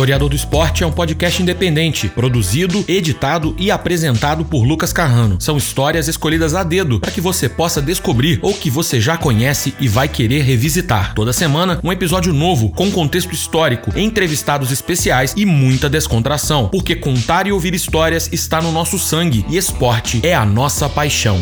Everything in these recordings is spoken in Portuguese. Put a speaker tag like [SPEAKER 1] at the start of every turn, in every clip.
[SPEAKER 1] Historiador do Esporte é um podcast independente, produzido, editado e apresentado por Lucas Carrano. São histórias escolhidas a dedo para que você possa descobrir ou que você já conhece e vai querer revisitar. Toda semana, um episódio novo com contexto histórico, entrevistados especiais e muita descontração, porque contar e ouvir histórias está no nosso sangue e esporte é a nossa paixão.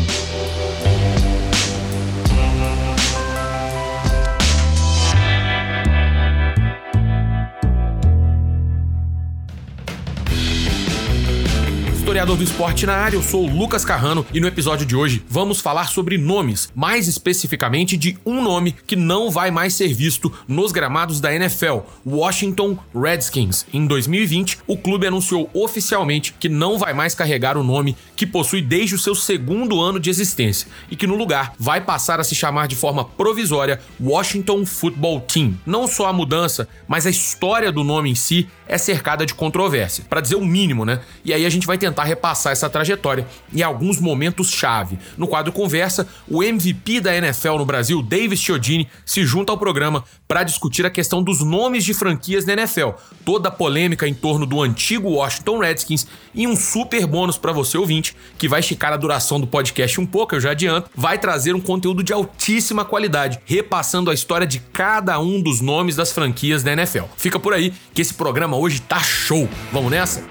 [SPEAKER 1] Historiador do esporte na área, eu sou o Lucas Carrano e no episódio de hoje vamos falar sobre nomes, mais especificamente de um nome que não vai mais ser visto nos gramados da NFL, Washington Redskins. Em 2020, o clube anunciou oficialmente que não vai mais carregar o nome que possui desde o seu segundo ano de existência e que no lugar vai passar a se chamar de forma provisória Washington Football Team. Não só a mudança, mas a história do nome em si é cercada de controvérsia, para dizer o mínimo, né? E aí a gente vai tentar repassar essa trajetória e alguns momentos-chave. No quadro Conversa, o MVP da NFL no Brasil, Davis Chiodini, se junta ao programa para discutir a questão dos nomes de franquias da NFL, toda a polêmica em torno do antigo Washington Redskins e um super bônus para você ouvinte, que vai esticar a duração do podcast um pouco, eu já adianto, vai trazer um conteúdo de altíssima qualidade, repassando a história de cada um dos nomes das franquias da NFL. Fica por aí que esse programa hoje tá show. Vamos nessa?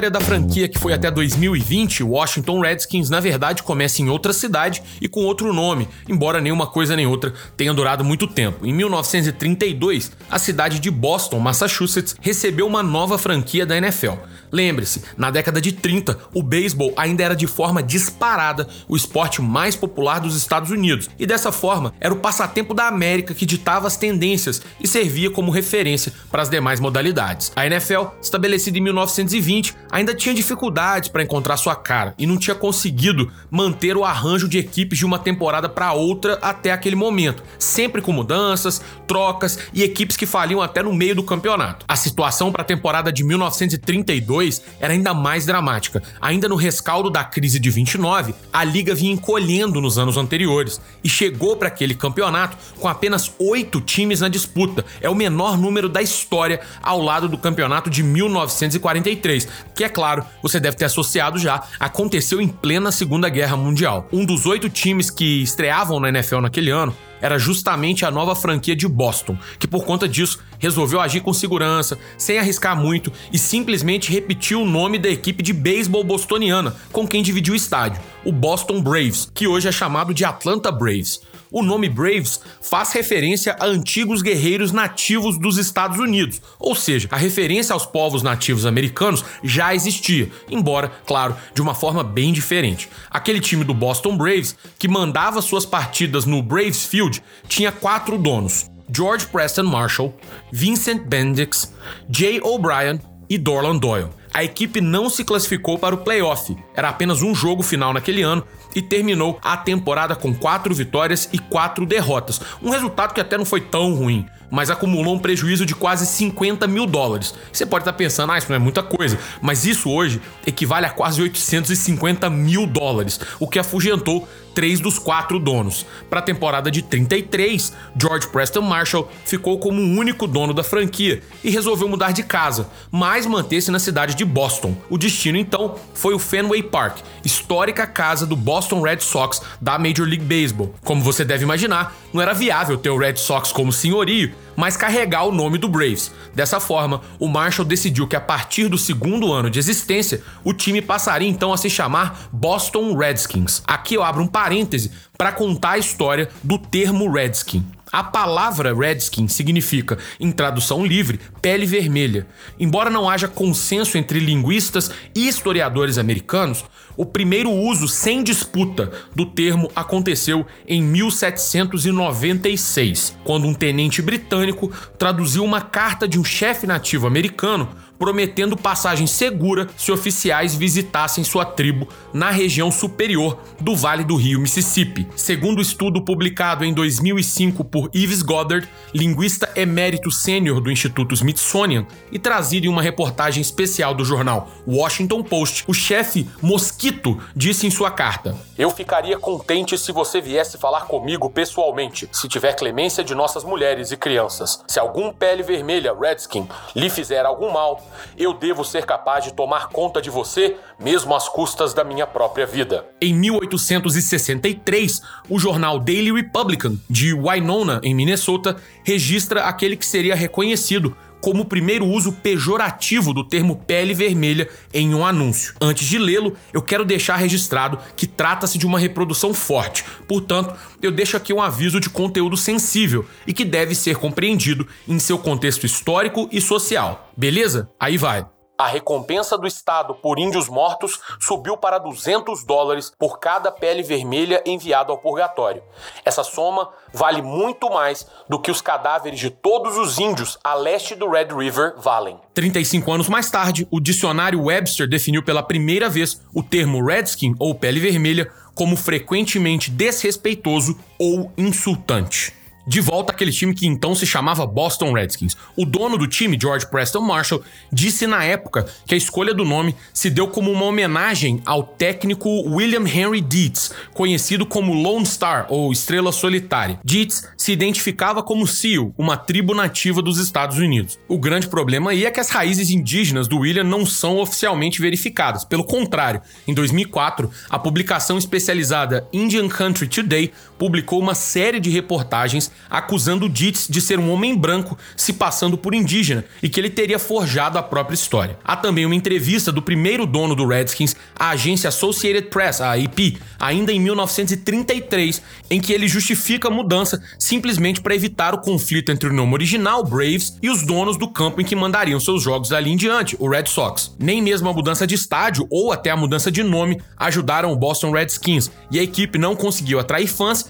[SPEAKER 1] História da franquia que foi até 2020, Washington Redskins, na verdade começa em outra cidade e com outro nome, embora nenhuma coisa nem outra tenha durado muito tempo. Em 1932, a cidade de Boston, Massachusetts, recebeu uma nova franquia da NFL. Lembre-se, na década de 30, o beisebol ainda era de forma disparada o esporte mais popular dos Estados Unidos, e dessa forma era o passatempo da América que ditava as tendências e servia como referência para as demais modalidades. A NFL, estabelecida em 1920, ainda tinha dificuldades para encontrar sua cara e não tinha conseguido manter o arranjo de equipes de uma temporada para outra até aquele momento, sempre com mudanças, trocas e equipes que faliam até no meio do campeonato. A situação para a temporada de 1932 era ainda mais dramática. Ainda no rescaldo da crise de 29, a liga vinha encolhendo nos anos anteriores e chegou para aquele campeonato com apenas oito times na disputa. É o menor número da história ao lado do campeonato de 1943, que é claro, você deve ter associado já, aconteceu em plena Segunda Guerra Mundial. Um dos oito times que estreavam na NFL naquele ano era justamente a nova franquia de Boston, que por conta disso resolveu agir com segurança, sem arriscar muito e simplesmente repetiu o nome da equipe de beisebol bostoniana com quem dividiu o estádio, o Boston Braves, que hoje é chamado de Atlanta Braves. O nome Braves faz referência a antigos guerreiros nativos dos Estados Unidos, ou seja, a referência aos povos nativos americanos já existia, embora, claro, de uma forma bem diferente. Aquele time do Boston Braves, que mandava suas partidas no Braves Field, tinha quatro donos: George Preston Marshall, Vincent Bendix, Jay O'Brien e Dorland Doyle. A equipe não se classificou para o playoff, era apenas um jogo final naquele ano e terminou a temporada com quatro vitórias e quatro derrotas. Um resultado que até não foi tão ruim, mas acumulou um prejuízo de quase 50 mil dólares. Você pode estar pensando, ah, isso não é muita coisa, mas isso hoje equivale a quase 850 mil dólares, o que afugentou três dos quatro donos. Para a temporada de 33, George Preston Marshall ficou como o único dono da franquia e resolveu mudar de casa, mas manter-se na cidade de Boston. O destino então foi o Fenway Park, histórica casa do Boston Red Sox da Major League Baseball. Como você deve imaginar, não era viável ter o Red Sox como senhorio, mas carregar o nome do Braves. Dessa forma, o Marshall decidiu que a partir do segundo ano de existência, o time passaria então a se chamar Boston Redskins. Aqui eu abro um parêntese para contar a história do termo Redskin. A palavra Redskin significa, em tradução livre, pele vermelha. Embora não haja consenso entre linguistas e historiadores americanos, o primeiro uso sem disputa do termo aconteceu em 1796, quando um tenente britânico traduziu uma carta de um chefe nativo americano prometendo passagem segura se oficiais visitassem sua tribo na região superior do Vale do Rio Mississippi. Segundo o estudo publicado em 2005 por Yves Goddard, linguista emérito sênior do Instituto Smithsonian, e trazido em uma reportagem especial do jornal Washington Post, o chefe Mosquito disse em sua carta: Eu ficaria contente se você viesse falar comigo pessoalmente, se tiver clemência de nossas mulheres e crianças. Se algum pele vermelha, Redskin, lhe fizer algum mal, eu devo ser capaz de tomar conta de você, mesmo às custas da minha própria vida. Em 1863, o jornal Daily Republican, de Winona, em Minnesota, registra aquele que seria reconhecido como o primeiro uso pejorativo do termo pele vermelha em um anúncio. Antes de lê-lo, eu quero deixar registrado que trata-se de uma reprodução forte, portanto, eu deixo aqui um aviso de conteúdo sensível e que deve ser compreendido em seu contexto histórico e social. Beleza? Aí vai. A recompensa do Estado por índios mortos subiu para 200 dólares por cada pele vermelha enviada ao purgatório. Essa soma vale muito mais do que os cadáveres de todos os índios a leste do Red River valem. 35 anos mais tarde, o dicionário Webster definiu pela primeira vez o termo redskin ou pele vermelha como frequentemente desrespeitoso ou insultante de volta àquele time que então se chamava Boston Redskins. O dono do time, George Preston Marshall, disse na época que a escolha do nome se deu como uma homenagem ao técnico William Henry Dietz, conhecido como Lone Star ou Estrela Solitária. Dietz se identificava como Sioux, uma tribo nativa dos Estados Unidos. O grande problema aí é que as raízes indígenas do William não são oficialmente verificadas. Pelo contrário, em 2004, a publicação especializada Indian Country Today publicou uma série de reportagens acusando Dietz de ser um homem branco se passando por indígena e que ele teria forjado a própria história. Há também uma entrevista do primeiro dono do Redskins à agência Associated Press, a AP, ainda em 1933, em que ele justifica a mudança simplesmente para evitar o conflito entre o nome original, Braves, e os donos do campo em que mandariam seus jogos dali em diante, o Red Sox. Nem mesmo a mudança de estádio ou até a mudança de nome ajudaram o Boston Redskins, e a equipe não conseguiu atrair fãs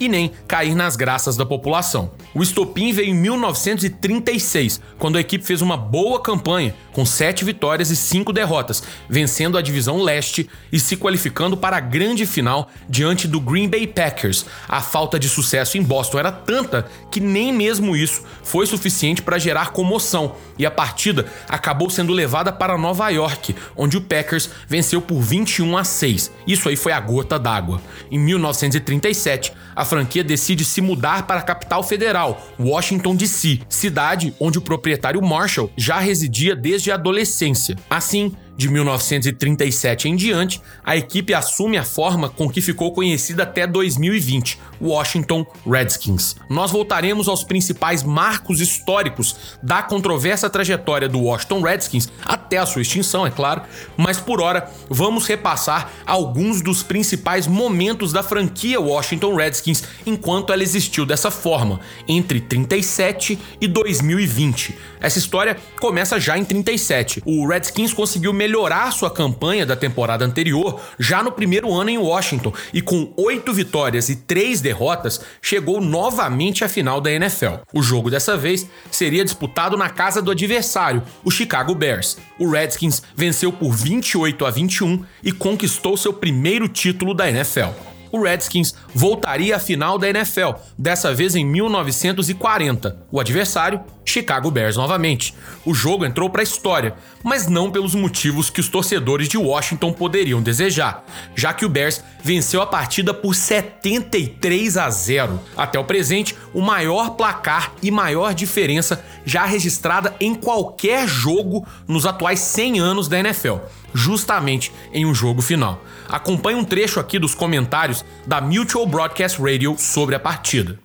[SPEAKER 1] e nem cair nas graças da população. O estopim veio em 1936, quando a equipe fez uma boa campanha, com sete vitórias e cinco derrotas, vencendo a divisão leste e se qualificando para a grande final diante do Green Bay Packers. A falta de sucesso em Boston era tanta que nem mesmo isso foi suficiente para gerar comoção, e a partida acabou sendo levada para Nova York, onde o Packers venceu por 21 a 6. Isso aí foi a gota d'água. Em 1937, a franquia decide se mudar para a capital federal, Washington DC, cidade onde o proprietário Marshall já residia desde a adolescência. Assim, de 1937 em diante, a equipe assume a forma com que ficou conhecida até 2020, Washington Redskins. Nós voltaremos aos principais marcos históricos da controversa trajetória do Washington Redskins até a sua extinção, é claro, mas por hora vamos repassar alguns dos principais momentos da franquia Washington Redskins enquanto ela existiu dessa forma, entre 37 e 2020. Essa história começa já em 37. O Redskins conseguiu melhorar melhorar sua campanha da temporada anterior já no primeiro ano em Washington e com oito vitórias e três derrotas chegou novamente à final da NFL. O jogo dessa vez seria disputado na casa do adversário, o Chicago Bears. O Redskins venceu por 28 a 21 e conquistou seu primeiro título da NFL o Redskins voltaria à final da NFL, dessa vez em 1940. O adversário, Chicago Bears novamente. O jogo entrou para a história, mas não pelos motivos que os torcedores de Washington poderiam desejar, já que o Bears venceu a partida por 73 a 0. Até o presente, o maior placar e maior diferença já registrada em qualquer jogo nos atuais 100 anos da NFL, justamente em um jogo final. Acompanhe um trecho aqui dos comentários da Mutual Broadcast Radio sobre a partida.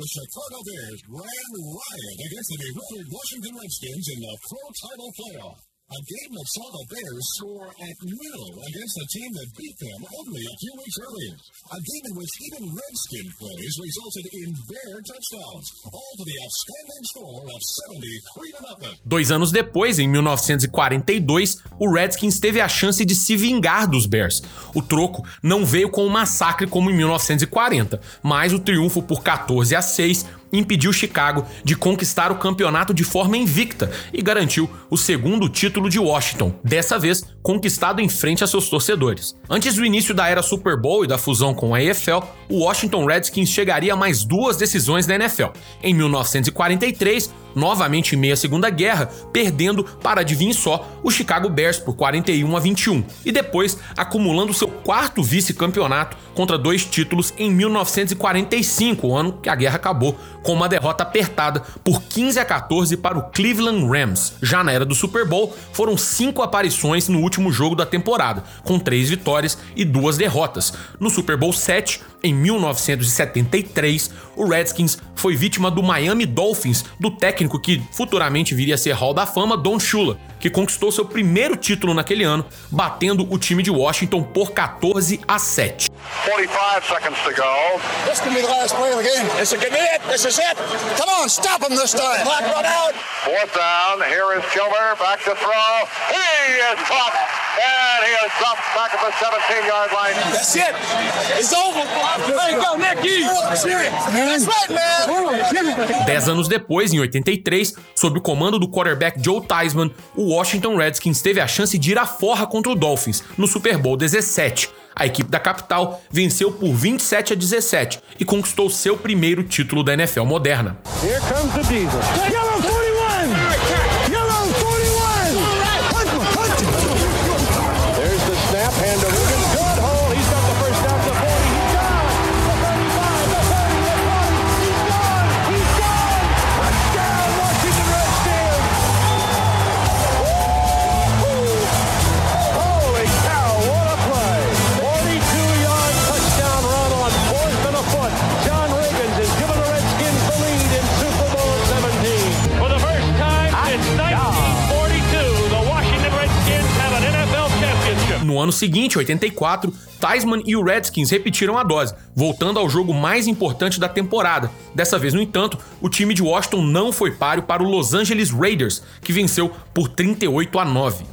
[SPEAKER 1] The Chicago Bears ran riot against the bewildered Washington Redskins in the Pro Title Playoff. A game that saw the Bears score at will against a team that beat them only a few weeks earlier. A game in which even Redskin plays resulted in Bear touchdowns, all to the outstanding score of 73 to nothing. Dois anos depois, em 1942, o Redskins teve a chance de se vingar dos Bears. O troco não veio com um massacre como em 1940, mas o triunfo por 14 a 6 impediu Chicago de conquistar o campeonato de forma invicta e garantiu o segundo título de Washington, dessa vez conquistado em frente a seus torcedores. Antes do início da era Super Bowl e da fusão com a EFL, o Washington Redskins chegaria a mais duas decisões da NFL. Em 1943, novamente em meio à Segunda Guerra, perdendo para adivinhe só o Chicago Bears por 41 a 21, e depois acumulando seu quarto vice-campeonato contra dois títulos em 1945, o ano que a guerra acabou, com uma derrota apertada por 15 a 14 para o Cleveland Rams. Já na era do Super Bowl, foram cinco aparições no último jogo da temporada, com três vitórias e duas derrotas. No Super Bowl 7, em 1973, o Redskins foi vítima do Miami Dolphins, do técnico que futuramente viria a ser Hall da Fama, Don Shula, que conquistou seu primeiro título naquele ano, batendo o time de Washington por 14 a 7. 45 seconds to go. This can be the last play of the game. This is it. This is it. Come on, stop him this time. Clock run out. Fourth down. Here is Kilmer back to throw. He is caught. And he has dropped back at the 17 yard line. That's it. It's over. There you go, Nick. That's right, man. Dez anos depois, em 83, sob o comando do quarterback Joe Theismann, o Washington Redskins teve a chance de ir à forra contra o Dolphins no Super Bowl 17. A equipe da capital venceu por 27 a 17 e conquistou seu primeiro título da NFL moderna. Here comes the diesel. Ano seguinte, 84, Theismann e o Redskins repetiram a dose, voltando ao jogo mais importante da temporada. Dessa vez, no entanto, o time de Washington não foi páreo para o Los Angeles Raiders, que venceu por 38 a 9.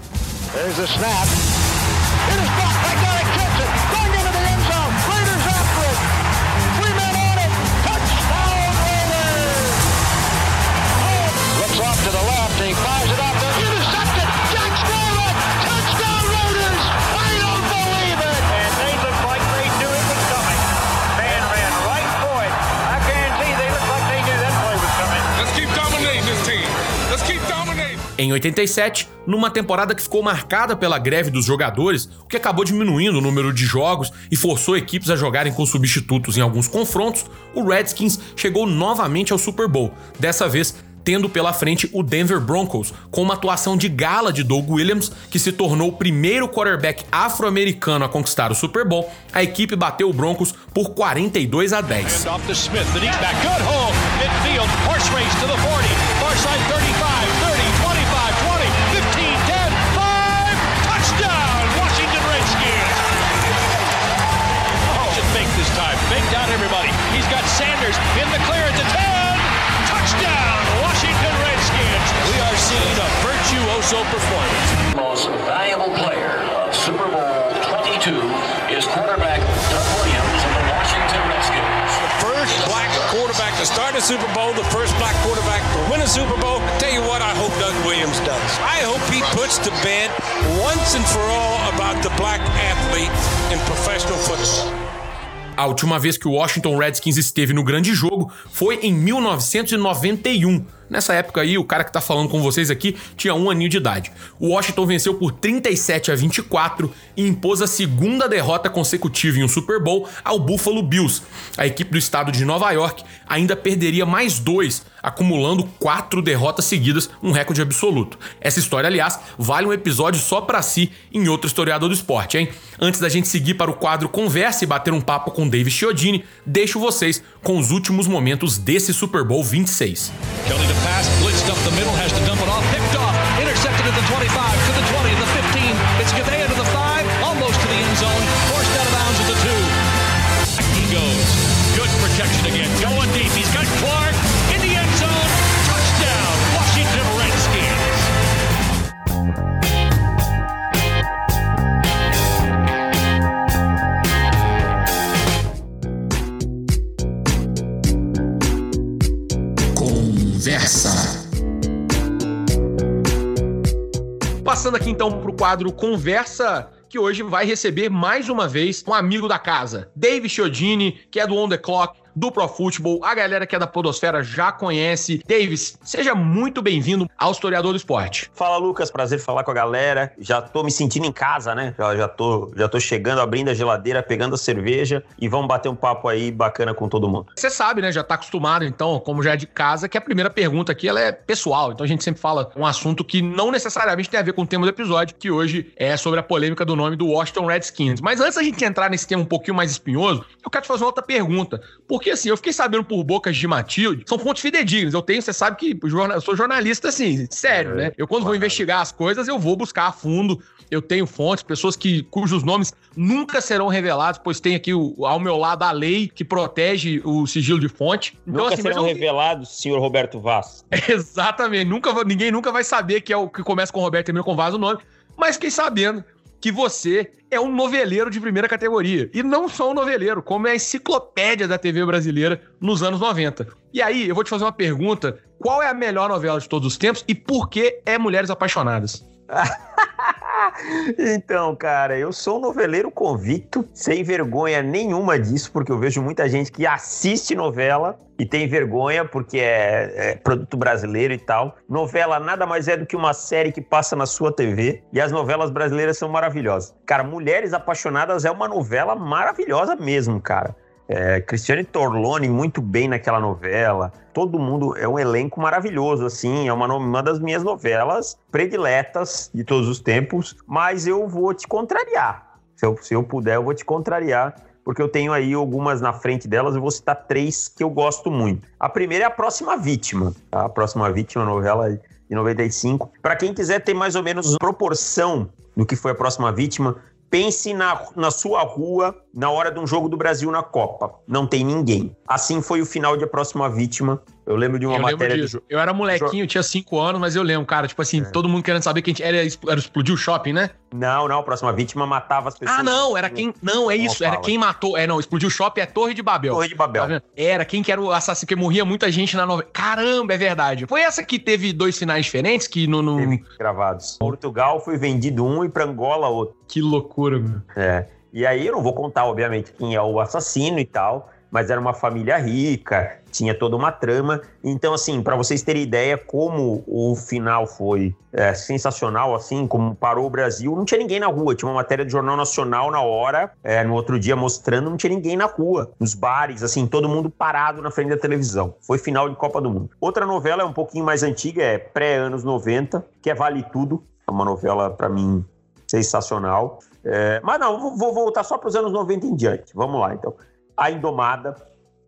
[SPEAKER 1] Em 87, numa temporada que ficou marcada pela greve dos jogadores, o que acabou diminuindo o número de jogos e forçou equipes a jogarem com substitutos em alguns confrontos, o Redskins chegou novamente ao Super Bowl, dessa vez tendo pela frente o Denver Broncos, com uma atuação de gala de Doug Williams, que se tornou o primeiro quarterback afro-americano a conquistar o Super Bowl. A equipe bateu o Broncos por 42 a 10. Everybody. He's got Sanders in the clear at the 10. Touchdown, Washington Redskins. We are seeing a virtuoso performance. Most valuable player of Super Bowl 22 is quarterback Doug Williams of the Washington Redskins. The first black quarterback to start a Super Bowl, the first black quarterback to win a Super Bowl. Tell you what, I hope Doug Williams does. I hope he puts to bed once and for all about the black athlete in professional football. A última vez que o Washington Redskins esteve no grande jogo foi em 1991, Nessa época aí, o cara que tá falando com vocês aqui tinha um aninho de idade. O Washington venceu por 37 a 24 e impôs a segunda derrota consecutiva em um Super Bowl ao Buffalo Bills. A equipe do estado de Nova York ainda perderia mais dois, acumulando quatro derrotas seguidas, um recorde absoluto. Essa história, aliás, vale um episódio só para si em outro historiador do esporte, hein? Antes da gente seguir para o quadro Conversa e bater um papo com David Chiodini, deixo vocês com os últimos momentos desse Super Bowl 26. Kelly pass, blitzed up the middle, has to dump it off,
[SPEAKER 2] Passando aqui então pro quadro Conversa que hoje vai receber mais uma vez um amigo da casa, Dave Chiodini, que é do On The Clock, do Pro Football. A galera que é da Podosfera já conhece. Davis, seja muito bem-vindo ao Historiador do Esporte.
[SPEAKER 3] Fala, Lucas. Prazer falar com a galera. Já tô me sentindo em casa, né? Já, já, tô, já tô chegando, abrindo a geladeira, pegando a cerveja e vamos bater um papo aí bacana com todo mundo.
[SPEAKER 2] Você sabe, né? Já tá acostumado, então, como já é de casa, que a primeira pergunta aqui ela é pessoal. Então a gente sempre fala um assunto que não necessariamente tem a ver com o tema do episódio, que hoje é sobre a polêmica do nome do Washington Redskins. Mas antes da gente entrar nesse tema um pouquinho mais espinhoso, eu quero te fazer uma outra pergunta. Por porque assim, eu fiquei sabendo por bocas de Matilde, são fontes fidedignas. Eu tenho, você sabe que eu sou jornalista, assim, sério, né? Eu, quando vou investigar as coisas, eu vou buscar a fundo. Eu tenho fontes, pessoas que, cujos nomes nunca serão revelados, pois tem aqui o, ao meu lado a lei que protege o sigilo de fonte.
[SPEAKER 3] Então, nunca assim, serão eu... revelados, senhor Roberto Vaz.
[SPEAKER 2] Exatamente. Nunca, ninguém nunca vai saber que é o que começa com Roberto e termina com Vaz o nome. Mas fiquei sabendo que você é um noveleiro de primeira categoria. E não só um noveleiro, como é a enciclopédia da TV brasileira nos anos 90. E aí, eu vou te fazer uma pergunta: qual é a melhor novela de todos os tempos e por que é Mulheres Apaixonadas?
[SPEAKER 3] então, cara, eu sou um noveleiro convicto, sem vergonha nenhuma disso, porque eu vejo muita gente que assiste novela e tem vergonha porque é, é, produto brasileiro e tal. Novela nada mais é do que uma série que passa na sua TV e as novelas brasileiras são maravilhosas. Cara, Mulheres Apaixonadas é uma novela maravilhosa mesmo, cara. É, Cristiane Torlone muito bem naquela novela. Todo mundo é um elenco maravilhoso, assim. É uma, uma das minhas novelas prediletas de todos os tempos. Mas eu vou te contrariar. Se eu, se eu puder, eu vou te contrariar. Porque eu tenho aí algumas na frente delas. Eu vou citar três que eu gosto muito. A primeira é A Próxima Vítima. Tá? A Próxima Vítima, novela de 95. Para quem quiser ter mais ou menos proporção do que foi A Próxima Vítima, Pense na, na sua rua na hora de um jogo do Brasil na Copa. Não tem ninguém. Assim foi o final de A Próxima Vítima. Eu lembro de uma
[SPEAKER 2] eu
[SPEAKER 3] matéria.
[SPEAKER 2] Disso. Eu era molequinho, eu tinha 5 anos, mas eu lembro, cara, tipo assim, é. todo mundo querendo saber que a gente era, era explodir o shopping, né?
[SPEAKER 3] Não, não, a próxima vítima matava as pessoas.
[SPEAKER 2] Ah, não, era quem. Não, é isso, era quem matou. É, não, explodiu o shopping é Torre de Babel.
[SPEAKER 3] Torre de Babel.
[SPEAKER 2] Tá era quem que era o assassino, que morria muita gente na novela. Caramba, é verdade. Foi essa que teve dois finais diferentes que no. no... Teve
[SPEAKER 3] gravados. Portugal foi vendido um e pra Angola outro.
[SPEAKER 2] Que loucura, meu.
[SPEAKER 3] É. E aí eu não vou contar, obviamente, quem é o assassino e tal mas era uma família rica, tinha toda uma trama. Então, assim, para vocês terem ideia como o final foi é, sensacional, assim, como parou o Brasil, não tinha ninguém na rua. Tinha uma matéria do Jornal Nacional na hora, é, no outro dia mostrando, não tinha ninguém na rua. Nos bares, assim, todo mundo parado na frente da televisão. Foi final de Copa do Mundo. Outra novela é um pouquinho mais antiga, é pré-anos 90, que é Vale Tudo. É uma novela, para mim, sensacional. É, mas não, vou voltar só para os anos 90 em diante. Vamos lá, então. A Indomada,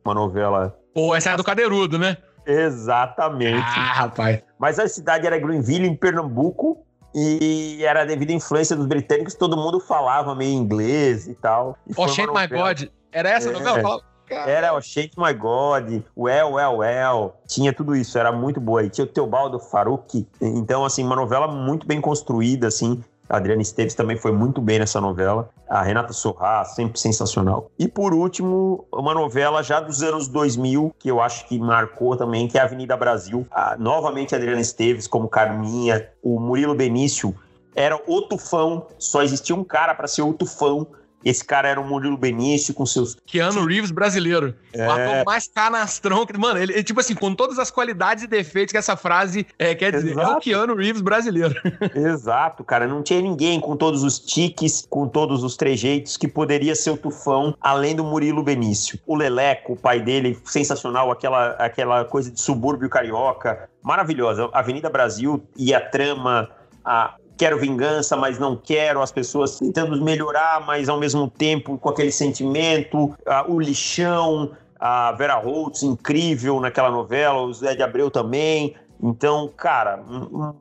[SPEAKER 3] uma novela.
[SPEAKER 2] Pô, essa é do Cadeirudo, né?
[SPEAKER 3] Exatamente.
[SPEAKER 2] Ah, rapaz.
[SPEAKER 3] Mas a cidade era Greenville, em Pernambuco, e era devido à influência dos britânicos, todo mundo falava meio inglês e tal. E
[SPEAKER 2] oh, Shake My God. Era essa é. novela?
[SPEAKER 3] Era o Shake My God, Well, Well, Well, tinha tudo isso, era muito boa. E tinha o Teobaldo Faruqi, então, assim, uma novela muito bem construída, assim, a Adriana Esteves também foi muito bem nessa novela. A Renata Sorrá, sempre sensacional. E por último, uma novela já dos anos 2000, que eu acho que marcou também, que é a Avenida Brasil. A, novamente a Adriana Esteves como Carminha, o Murilo Benício era o tufão, só existia um cara para ser o tufão esse cara era o Murilo Benício com seus.
[SPEAKER 2] Keanu Reeves brasileiro. É... O ator mais canastrão. Que, mano, ele, tipo assim, com todas as qualidades e defeitos que essa frase é, quer dizer, Exato. é o Keanu Reeves brasileiro.
[SPEAKER 3] Exato, cara. Não tinha ninguém com todos os tiques, com todos os trejeitos que poderia ser o Tufão, além do Murilo Benício. O Leleco, o pai dele, sensacional, aquela, aquela coisa de subúrbio carioca, maravilhosa. Avenida Brasil e a trama, a, quero vingança, mas não quero, as pessoas tentando melhorar, mas ao mesmo tempo com aquele sentimento, uh, o lixão, a Vera Holtz, incrível naquela novela, o Zé de Abreu também, então, cara,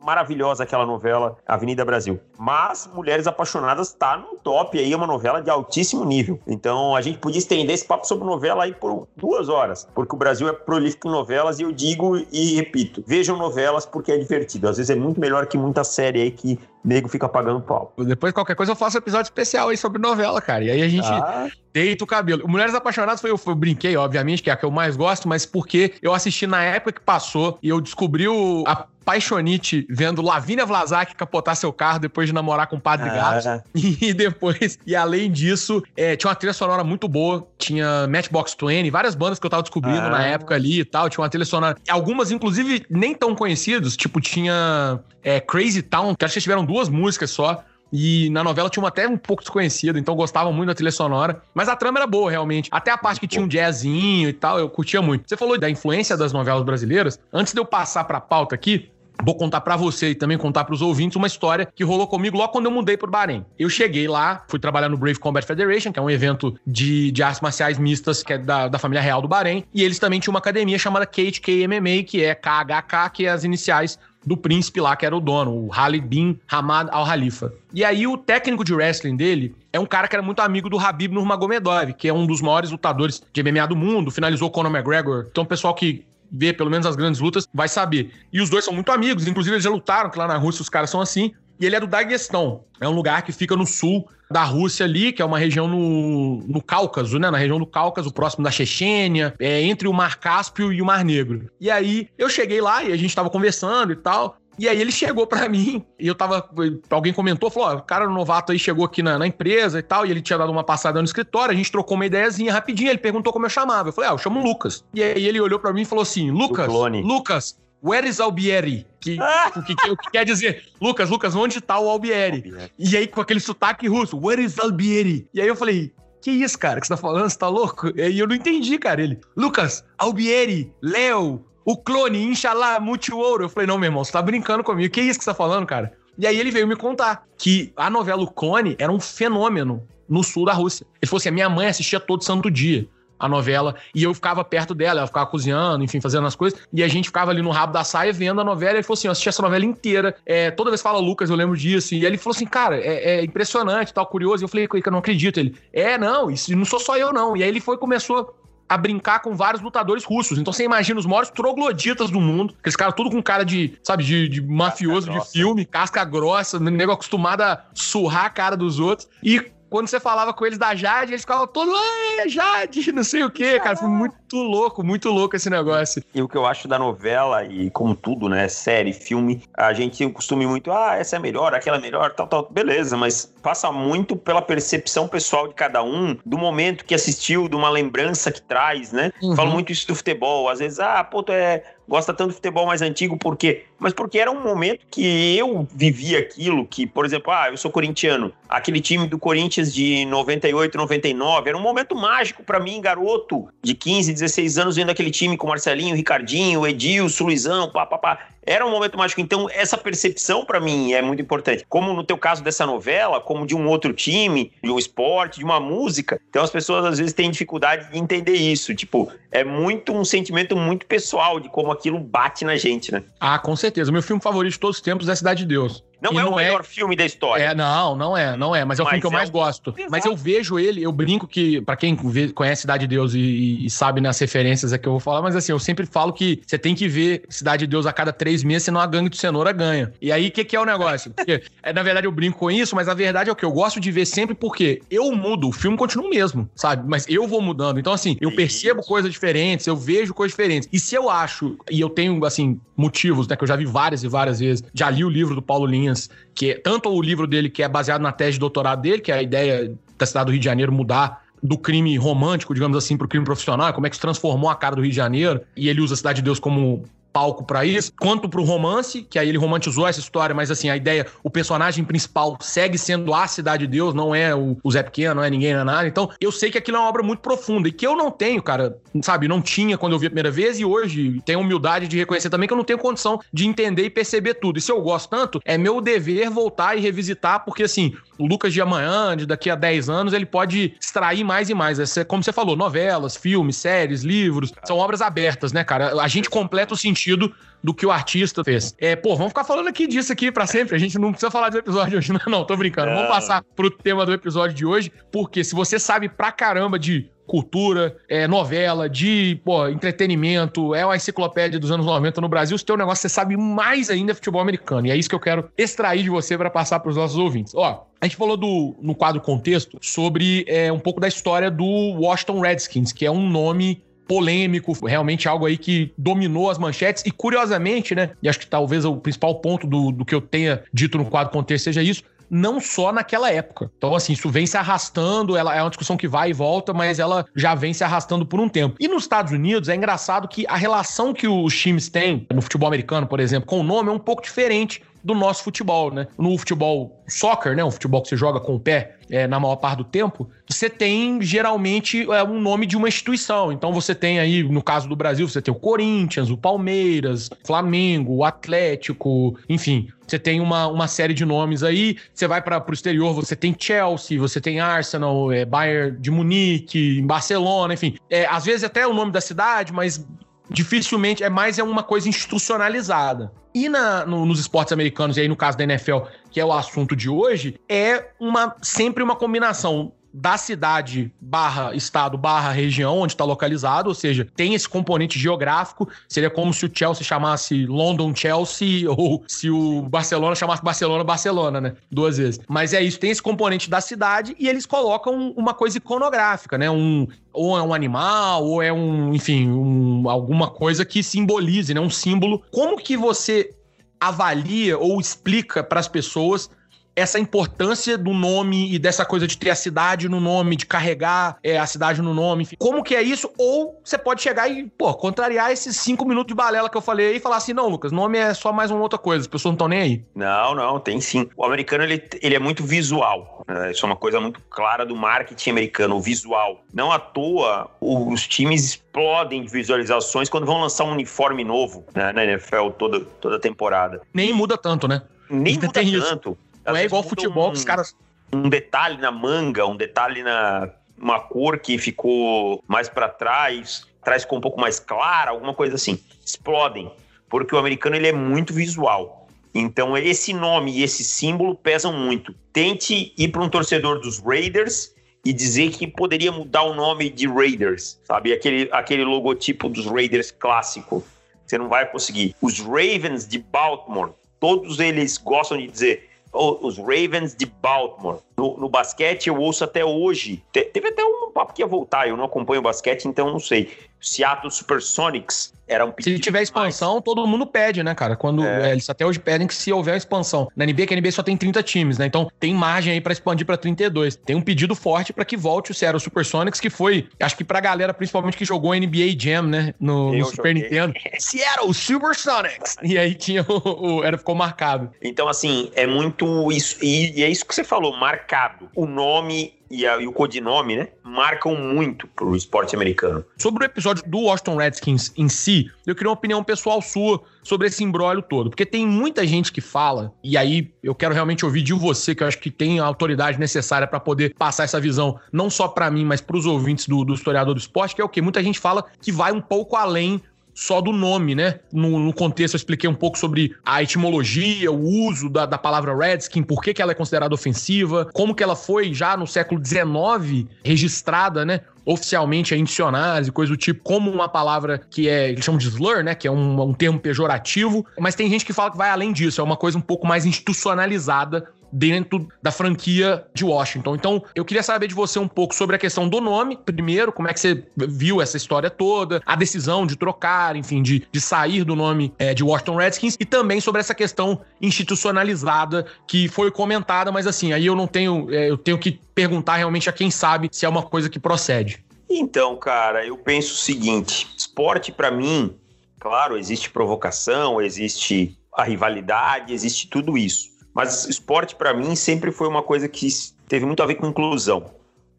[SPEAKER 3] maravilhosa aquela novela Avenida Brasil. Mas Mulheres Apaixonadas tá no top aí, é uma novela de altíssimo nível. Então, a gente podia estender esse papo sobre novela aí por duas horas, porque o Brasil é prolífico em novelas e eu digo e repito, vejam novelas porque é divertido. Às vezes é muito melhor que muita série aí que nego fica pagando pau.
[SPEAKER 2] Depois, qualquer coisa, eu faço um episódio especial aí sobre novela, cara. E aí a gente ah. deita o cabelo. Mulheres Apaixonadas foi eu, eu brinquei, obviamente, que é a que eu mais gosto, mas porque eu assisti na época que passou e eu descobri o, a paixonite vendo Lavínia Vlasak capotar seu carro depois de namorar com o Padre ah. Gato. E depois, e além disso, é, tinha uma trilha sonora muito boa. Tinha Matchbox 20, várias bandas que eu tava descobrindo ah. na época ali e tal. Tinha uma trilha sonora. Algumas, inclusive, nem tão conhecidas. Tipo, tinha é, Crazy Town, que acho que tiveram duas músicas só. E na novela tinha uma até um pouco desconhecida, então gostava muito da trilha sonora. Mas a trama era boa, realmente. Até a parte que tinha um jazzinho e tal, eu curtia muito. Você falou da influência das novelas brasileiras. Antes de eu passar pra pauta aqui, Vou contar para você e também contar para os ouvintes uma história que rolou comigo logo quando eu mudei pro Bahrein. Eu cheguei lá, fui trabalhar no Brave Combat Federation, que é um evento de, de artes marciais mistas, que é da, da família real do Bahrein, e eles também tinham uma academia chamada KHK MMA, que é KHK, que é as iniciais do príncipe lá, que era o dono, o Khalid bin Hamad Al-Khalifa. E aí o técnico de wrestling dele é um cara que era muito amigo do Habib Nurmagomedov, que é um dos maiores lutadores de MMA do mundo, finalizou Conor McGregor. Então o pessoal que vê pelo menos as grandes lutas vai saber. E os dois são muito amigos, inclusive eles já lutaram, que lá na Rússia os caras são assim. E ele é do Daguestão. É um lugar que fica no sul da Rússia ali, que é uma região no, no Cáucaso, né? Na região do Cáucaso, próximo da Chechênia, é, entre o Mar Cáspio e o Mar Negro. E aí eu cheguei lá e a gente tava conversando e tal. E aí ele chegou para mim, e eu tava. Alguém comentou, falou: ó, o cara novato aí chegou aqui na, na, empresa e tal, e ele tinha dado uma passada no escritório, a gente trocou uma ideiazinha rapidinho, ele perguntou como eu chamava. Eu falei, ah, eu chamo Lucas. E aí ele olhou para mim e falou assim: Lucas, Lucas, Where is Albieri? Que, o, que, o que quer dizer, Lucas, Lucas, onde tá o Albieri? Albieri? E aí, com aquele sotaque russo, Where is Albieri? E aí eu falei, que isso, cara, que você tá falando? Você tá louco? E aí eu não entendi, cara. Ele, Lucas, Albieri, Léo, o clone, Inshallah, Multi-Ouro. Eu falei, não, meu irmão, você tá brincando comigo. Que isso que você tá falando, cara? E aí ele veio me contar que a novela O Clone era um fenômeno no sul da Rússia. Ele falou assim: a minha mãe assistia todo santo dia a novela e eu ficava perto dela, ela ficava cozinhando, enfim, fazendo as coisas, e a gente ficava ali no rabo da saia vendo a novela. E ele falou assim: eu assisti essa novela inteira. É, toda vez fala Lucas, eu lembro disso. E ele falou assim: cara, é, é impressionante, tal, curioso. E eu falei, que eu não acredito. Ele, é, não, isso não sou só eu, não. E aí ele foi começou a brincar com vários lutadores russos. Então você imagina os maiores trogloditas do mundo, aqueles caras tudo com cara de, sabe, de, de mafioso de filme, casca grossa, nego acostumado a surrar a cara dos outros. E quando você falava com eles da Jade, eles ficavam todos, é, Jade, não sei o quê, cara. Foi muito louco, muito louco esse negócio.
[SPEAKER 3] E o que eu acho da novela, e como tudo, né, série, filme, a gente costuma muito, ah, essa é melhor, aquela é melhor, tal, tal, beleza, mas passa muito pela percepção pessoal de cada um, do momento que assistiu, de uma lembrança que traz, né? Uhum. Falo muito isso do futebol, às vezes, ah, pô, tu é gosta tanto do futebol mais antigo, por quê? Mas porque era um momento que eu vivia aquilo, que, por exemplo, ah, eu sou corintiano, aquele time do Corinthians de 98, 99, era um momento mágico para mim, garoto de 15, 16 anos, vendo aquele time com Marcelinho, Ricardinho, Edilson, Luizão, pá, pá, pá era um momento mágico. Então, essa percepção para mim é muito importante. Como no teu caso dessa novela, como de um outro time, de um esporte, de uma música. Então, as pessoas às vezes têm dificuldade de entender isso. Tipo, é muito um sentimento muito pessoal de como aquilo bate na gente, né?
[SPEAKER 2] Ah, com certeza. O meu filme favorito de todos os tempos é Cidade de Deus.
[SPEAKER 3] Não e é não o é melhor é... filme da história.
[SPEAKER 2] É, não, não é, não é. Mas é o mas filme que eu mais é gosto. Exato. Mas eu vejo ele, eu brinco que, para quem vê, conhece Cidade de Deus e, e, sabe nas referências é que eu vou falar, mas assim, eu sempre falo que você tem que ver Cidade de Deus a cada três meses, senão a gangue de cenoura ganha. E aí, o que, que é o negócio? Porque, é, na verdade, eu brinco com isso, mas a verdade é o que eu gosto de ver sempre porque eu mudo, o filme continua o mesmo, sabe? Mas eu vou mudando. Então, assim, eu percebo coisas diferentes, eu vejo coisas diferentes. E se eu acho, e eu tenho, assim, motivos, né, que eu já vi várias e várias vezes, já li o livro do Paulo Linhas, que é, tanto o livro dele, que é baseado na tese de doutorado dele, que é a ideia da cidade do Rio de Janeiro mudar do crime romântico, digamos assim, para o crime profissional, como é que se transformou a cara do Rio de Janeiro, e ele usa a Cidade de Deus como palco para isso, quanto pro romance, que aí ele romantizou essa história, mas assim, a ideia, o personagem principal segue sendo a Cidade de Deus, não é o, o Zé Pequeno, não é ninguém, não é nada. Então, eu sei que aquilo é uma obra muito profunda e que eu não tenho, cara, sabe, não tinha quando eu vi a primeira vez e hoje tenho humildade de reconhecer também que eu não tenho condição de entender e perceber tudo. E se eu gosto tanto, é meu dever voltar e revisitar, porque assim, o Lucas de amanhã, de daqui a 10 anos, ele pode extrair mais e mais. Como você falou, novelas, filmes, séries, livros, são obras abertas, né, cara? A gente completa o sentido sentido do que o artista fez. É, pô, vamos ficar falando aqui disso aqui para sempre. A gente não precisa falar do episódio hoje, não, não tô brincando. Vamos passar pro tema do episódio de hoje, porque se você sabe pra caramba de cultura, é, novela, de pô, entretenimento, é uma enciclopédia dos anos 90 no Brasil. Se tem um negócio você sabe mais ainda é futebol americano. E é isso que eu quero extrair de você para passar para os nossos ouvintes. Ó, a gente falou do, no quadro Contexto sobre é, um pouco da história do Washington Redskins, que é um nome polêmico, realmente algo aí que dominou as manchetes. E curiosamente, né? E acho que talvez o principal ponto do, do que eu tenha dito no quadro contexto seja isso não só naquela época. Então, assim, isso vem se arrastando, ela é uma discussão que vai e volta, mas ela já vem se arrastando por um tempo. E nos Estados Unidos é engraçado que a relação que os times têm no futebol americano, por exemplo, com o nome é um pouco diferente do nosso futebol, né? No futebol soccer, né? O futebol que você joga com o pé é, na maior parte do tempo, você tem geralmente é, um nome de uma instituição. Então você tem aí, no caso do Brasil, você tem o Corinthians, o Palmeiras, Flamengo, o Atlético, enfim. Você tem uma, uma série de nomes aí. Você vai para o exterior, você tem Chelsea, você tem Arsenal, é, Bayern de Munique, Barcelona, enfim. É, às vezes até o nome da cidade, mas dificilmente é mais é uma coisa institucionalizada. E na, no, nos esportes americanos, e aí no caso da NFL, que é o assunto de hoje, é uma sempre uma combinação da cidade barra estado barra região onde está localizado, ou seja, tem esse componente geográfico. Seria como se o Chelsea chamasse London Chelsea ou se o Barcelona chamasse Barcelona Barcelona, né? Duas vezes. Mas é isso, tem esse componente da cidade e eles colocam uma coisa iconográfica, né? Um ou é um animal ou é um, enfim, um, alguma coisa que simbolize, né? Um símbolo. Como que você avalia ou explica para as pessoas essa importância do nome e dessa coisa de ter a cidade no nome, de carregar é, a cidade no nome, enfim. Como que é isso? Ou você pode chegar e, pô, contrariar esses cinco minutos de balela que eu falei e falar assim, não, Lucas, nome é só mais uma outra coisa, as pessoas não estão nem aí.
[SPEAKER 3] Não, não, tem sim. O americano, ele, ele é muito visual. Né? Isso é uma coisa muito clara do marketing americano, o visual. Não à toa, os times explodem de visualizações quando vão lançar um uniforme novo né, na NFL toda, toda temporada.
[SPEAKER 2] Nem muda tanto, né?
[SPEAKER 3] Nem Ainda muda tanto. Isso.
[SPEAKER 2] Não é igual futebol um, os caras.
[SPEAKER 3] Um detalhe na manga, um detalhe na uma cor que ficou mais para trás, trás ficou um pouco mais clara, alguma coisa assim. Explodem, porque o americano ele é muito visual. Então esse nome e esse símbolo pesam muito. Tente ir para um torcedor dos Raiders e dizer que poderia mudar o nome de Raiders, sabe? Aquele, aquele logotipo dos Raiders clássico. Você não vai conseguir. Os Ravens de Baltimore, todos eles gostam de dizer os Ravens de Baltimore. No, no, basquete eu ouço até hoje. Te, teve até um papo que ia voltar, eu não acompanho o basquete, então não sei. Seattle Supersonics era um
[SPEAKER 2] Se tiver expansão, mais. todo mundo pede, né, cara? Quando é. É, eles até hoje pedem que se houver expansão. Na NBA, que a NBA só tem 30 times, né? Então tem margem aí para expandir para 32. Tem um pedido forte para que volte o Seattle Supersonics, que foi, acho que pra galera, principalmente que jogou NBA Jam, né, no, no Super Nintendo. Seattle Supersonics! E aí tinha o, o, era ficou marcado.
[SPEAKER 3] Então assim, é muito isso e, e é isso que você falou, marcado. O nome e, a, e, o codinome, né, marcam muito pro esporte americano.
[SPEAKER 2] Sobre o episódio do Washington Redskins em si, eu queria uma opinião pessoal sua sobre esse embrólio todo, porque tem muita gente que fala, e aí eu quero realmente ouvir de você, que eu acho que tem a autoridade necessária para poder passar essa visão, não só para mim, mas para os ouvintes do, do historiador do esporte, que é o que muita gente fala que vai um pouco além só do nome, né? No, no, contexto, eu expliquei um pouco sobre a etimologia, o uso da, da palavra Redskin, por que, que ela é considerada ofensiva, como que ela foi já no século XIX registrada, né? oficialmente em dicionários e coisa do tipo, como uma palavra que é, eles chamam de slur, né? Que é um, um termo pejorativo. Mas tem gente que fala que vai além disso, é uma coisa um pouco mais institucionalizada dentro da franquia de Washington. Então, eu queria saber de você um pouco sobre a questão do nome, primeiro, como é que você viu essa história toda, a decisão de trocar, enfim, de, de sair do nome é, de Washington Redskins, e também sobre essa questão institucionalizada que foi comentada, mas assim, aí eu não tenho, é, eu tenho que perguntar realmente a quem sabe se é uma coisa que procede.
[SPEAKER 3] Então, cara, eu penso o seguinte: esporte para mim, claro, existe provocação, existe a rivalidade, existe tudo isso. Mas esporte, para mim, sempre foi uma coisa que teve muito a ver com inclusão.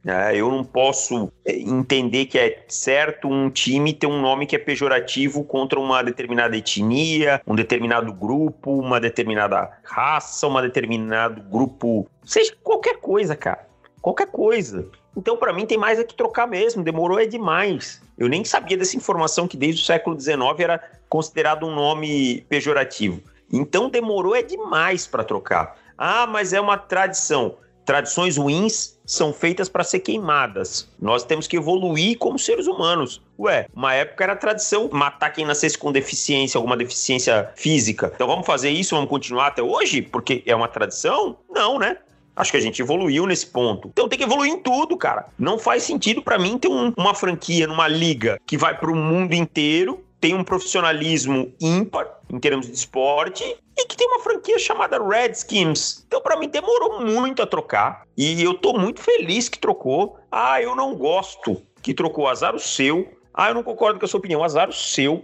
[SPEAKER 3] É, eu não posso é, entender que é certo um time ter um nome que é pejorativo contra uma determinada etnia, um determinado grupo, uma determinada raça, um determinado grupo, seja qualquer coisa, cara. Qualquer coisa. Então, para mim, tem mais é que trocar mesmo. Demorou é demais. Eu nem sabia dessa informação que desde o século XIX era considerado um nome pejorativo. Então demorou é demais para trocar. Ah, mas é uma tradição. Tradições ruins são feitas para ser queimadas. Nós temos que evoluir como seres humanos. Ué, uma época era tradição matar quem nascesse com deficiência, alguma deficiência física. Então vamos fazer isso, vamos continuar até hoje? Porque é uma tradição? Não, né? Acho que a gente evoluiu nesse ponto. Então tem que evoluir em tudo, cara. Não faz sentido para mim ter um, uma franquia numa liga que vai para o mundo inteiro, tem um profissionalismo ímpar em termos de esporte e que tem uma franquia chamada Redskins. Então, para mim, demorou muito a trocar e eu tô muito feliz que trocou. Ah, eu não gosto que trocou. Azar o seu. Ah, eu não concordo com a sua opinião. Azar o seu,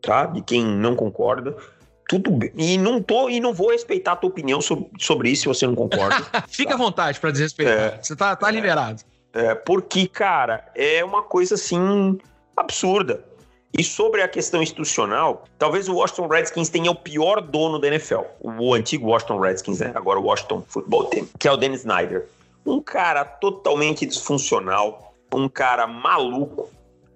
[SPEAKER 3] tá? De quem não concorda tudo bem. E não tô e não vou respeitar a tua opinião sobre, sobre isso se você não concorda.
[SPEAKER 2] Fica tá? à vontade para desrespeitar. É, você tá, tá é, liberado.
[SPEAKER 3] É, porque, cara, é uma coisa assim absurda. E sobre a questão institucional, talvez o Washington Redskins tenha o pior dono da NFL. O antigo Washington Redskins, né? Agora o Washington Football Team, que é o Dennis Snyder. Um cara totalmente disfuncional, um cara maluco,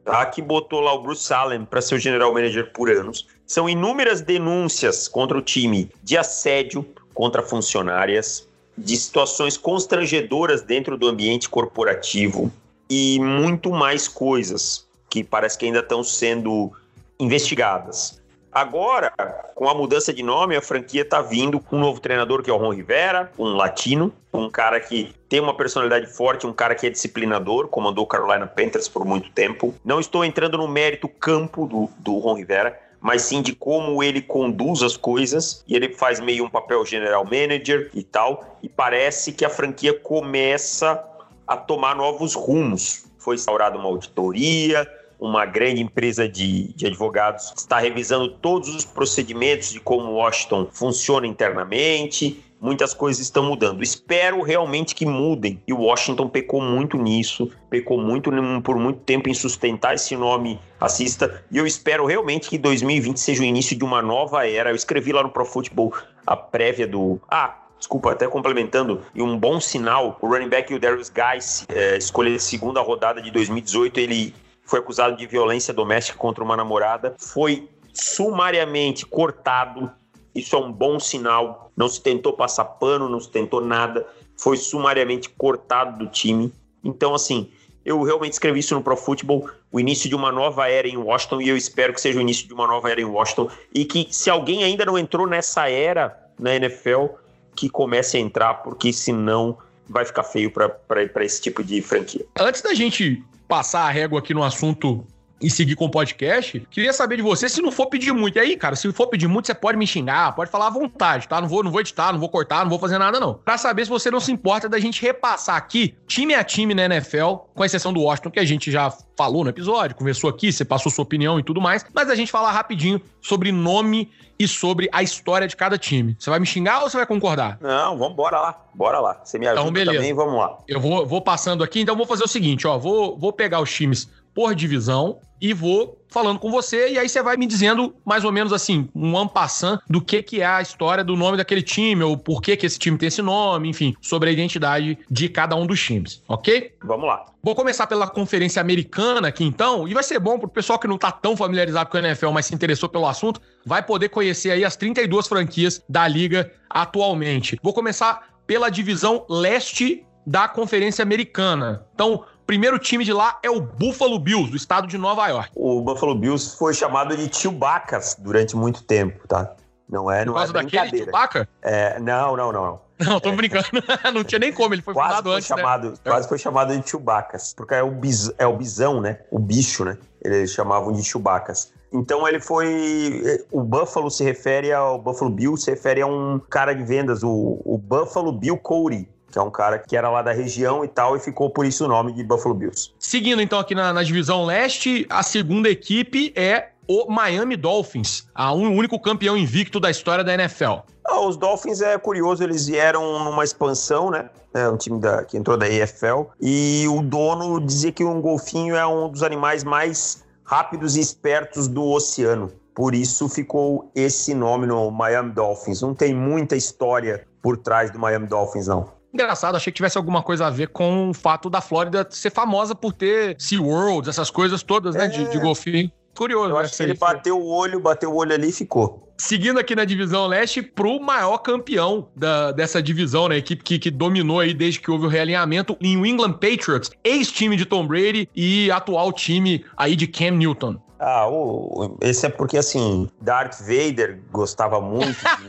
[SPEAKER 3] tá? que botou lá o Bruce Allen para ser o general manager por anos. São inúmeras denúncias contra o time de assédio contra funcionárias, de situações constrangedoras dentro do ambiente corporativo e muito mais coisas que parece que ainda estão sendo investigadas. Agora, com a mudança de nome, a franquia está vindo com um novo treinador que é o Ron Rivera, um latino, um cara que tem uma personalidade forte, um cara que é disciplinador, comandou o Carolina Panthers por muito tempo. Não estou entrando no mérito campo do, do Ron Rivera, mas sim de como ele conduz as coisas e ele faz meio um papel general manager e tal. E parece que a franquia começa a tomar novos rumos. Foi instaurada uma auditoria, uma grande empresa de, de advogados está revisando todos os procedimentos de como Washington funciona internamente muitas coisas estão mudando. Espero realmente que mudem. E Washington pecou muito nisso, pecou muito por muito tempo em sustentar esse nome racista. E eu espero realmente que 2020 seja o início de uma nova era. Eu escrevi lá no Pro Football a prévia do. Ah, desculpa, até complementando, e um bom sinal, o running back o Darius Guice, é, escolha segunda rodada de 2018, ele foi acusado de violência doméstica contra uma namorada, foi sumariamente cortado isso é um bom sinal. Não se tentou passar pano, não se tentou nada. Foi sumariamente cortado do time. Então, assim, eu realmente escrevi isso no Pro Football, o início de uma nova era em Washington, e eu espero que seja o início de uma nova era em Washington. E que se alguém ainda não entrou nessa era na NFL, que comece a entrar, porque senão vai ficar feio para esse tipo de franquia.
[SPEAKER 2] Antes da gente passar a régua aqui no assunto e seguir com o podcast, queria saber de você se não for pedir muito. E aí, cara, se for pedir muito, você pode me xingar, pode falar à vontade, tá? Não vou, não vou editar, não vou cortar, não vou fazer nada, não. Pra saber se você não se importa da gente repassar aqui, time a time na NFL, com exceção do Washington, que a gente já falou no episódio, conversou aqui, você passou sua opinião e tudo mais, mas a gente falar rapidinho sobre nome e sobre a história de cada time. Você vai me xingar ou você vai concordar?
[SPEAKER 3] Não, vamos bora lá. Bora lá. Você me então, ajuda então, beleza. também, vamos lá.
[SPEAKER 2] Eu vou, vou passando aqui, então vou fazer o seguinte, ó, vou, vou pegar os times por divisão e vou falando com você e aí você vai me dizendo mais ou menos assim, um ampassant do que que é a história do nome daquele time ou por que que esse time tem esse nome, enfim, sobre a identidade de cada um dos times, ok?
[SPEAKER 3] Vamos lá.
[SPEAKER 2] Vou começar pela Conferência Americana aqui então, e vai ser bom pro pessoal que não tá tão familiarizado com a NFL, mas se interessou pelo assunto, vai poder conhecer aí as 32 franquias da liga atualmente. Vou começar pela divisão leste da Conferência Americana. Então, primeiro time de lá é o Buffalo Bills, do estado de Nova York.
[SPEAKER 3] O Buffalo Bills foi chamado de Chewbacca durante muito tempo, tá? Não é, não Por causa é daquele
[SPEAKER 2] Chewbacca?
[SPEAKER 3] É, não, não, não.
[SPEAKER 2] Não, tô brincando. não tinha nem como, ele foi
[SPEAKER 3] quase
[SPEAKER 2] fundado
[SPEAKER 3] foi
[SPEAKER 2] antes,
[SPEAKER 3] né? chamado, né? Quase foi chamado de Chewbaccas, porque é o, bis, é o bisão, né? O bicho, né? Eles chamavam de Chewbaccas. Então ele foi. O Buffalo se refere ao Buffalo Bill, se refere a um cara de vendas, o, o Buffalo Bill Cody que é um cara que era lá da região e tal, e ficou por isso o nome de Buffalo Bills.
[SPEAKER 2] Seguindo então aqui na, na divisão leste, a segunda equipe é o Miami Dolphins, a um, único campeão invicto da história da NFL.
[SPEAKER 3] Ah, os Dolphins é curioso, eles vieram numa expansão, né? É um time da, que entrou da EFL. E o dono dizia que um golfinho é um dos animais mais rápidos e espertos do oceano. Por isso ficou esse nome no Miami Dolphins. Não tem muita história por trás do Miami Dolphins, não
[SPEAKER 2] engraçado, achei que tivesse alguma coisa a ver com o fato da Flórida ser famosa por ter SeaWorld, essas coisas todas, né, de, de é. golfinho. Curioso,
[SPEAKER 3] Eu
[SPEAKER 2] né?
[SPEAKER 3] acho que ele bateu o olho, bateu o olho ali e ficou.
[SPEAKER 2] Seguindo aqui na divisão leste, pro maior campeão da, dessa divisão, né? Equipe que, que dominou aí desde que houve o realinhamento, New England Patriots, ex-time de Tom Brady e atual time aí de Cam Newton.
[SPEAKER 3] Ah, o, esse é porque, assim, Darth Vader gostava muito de...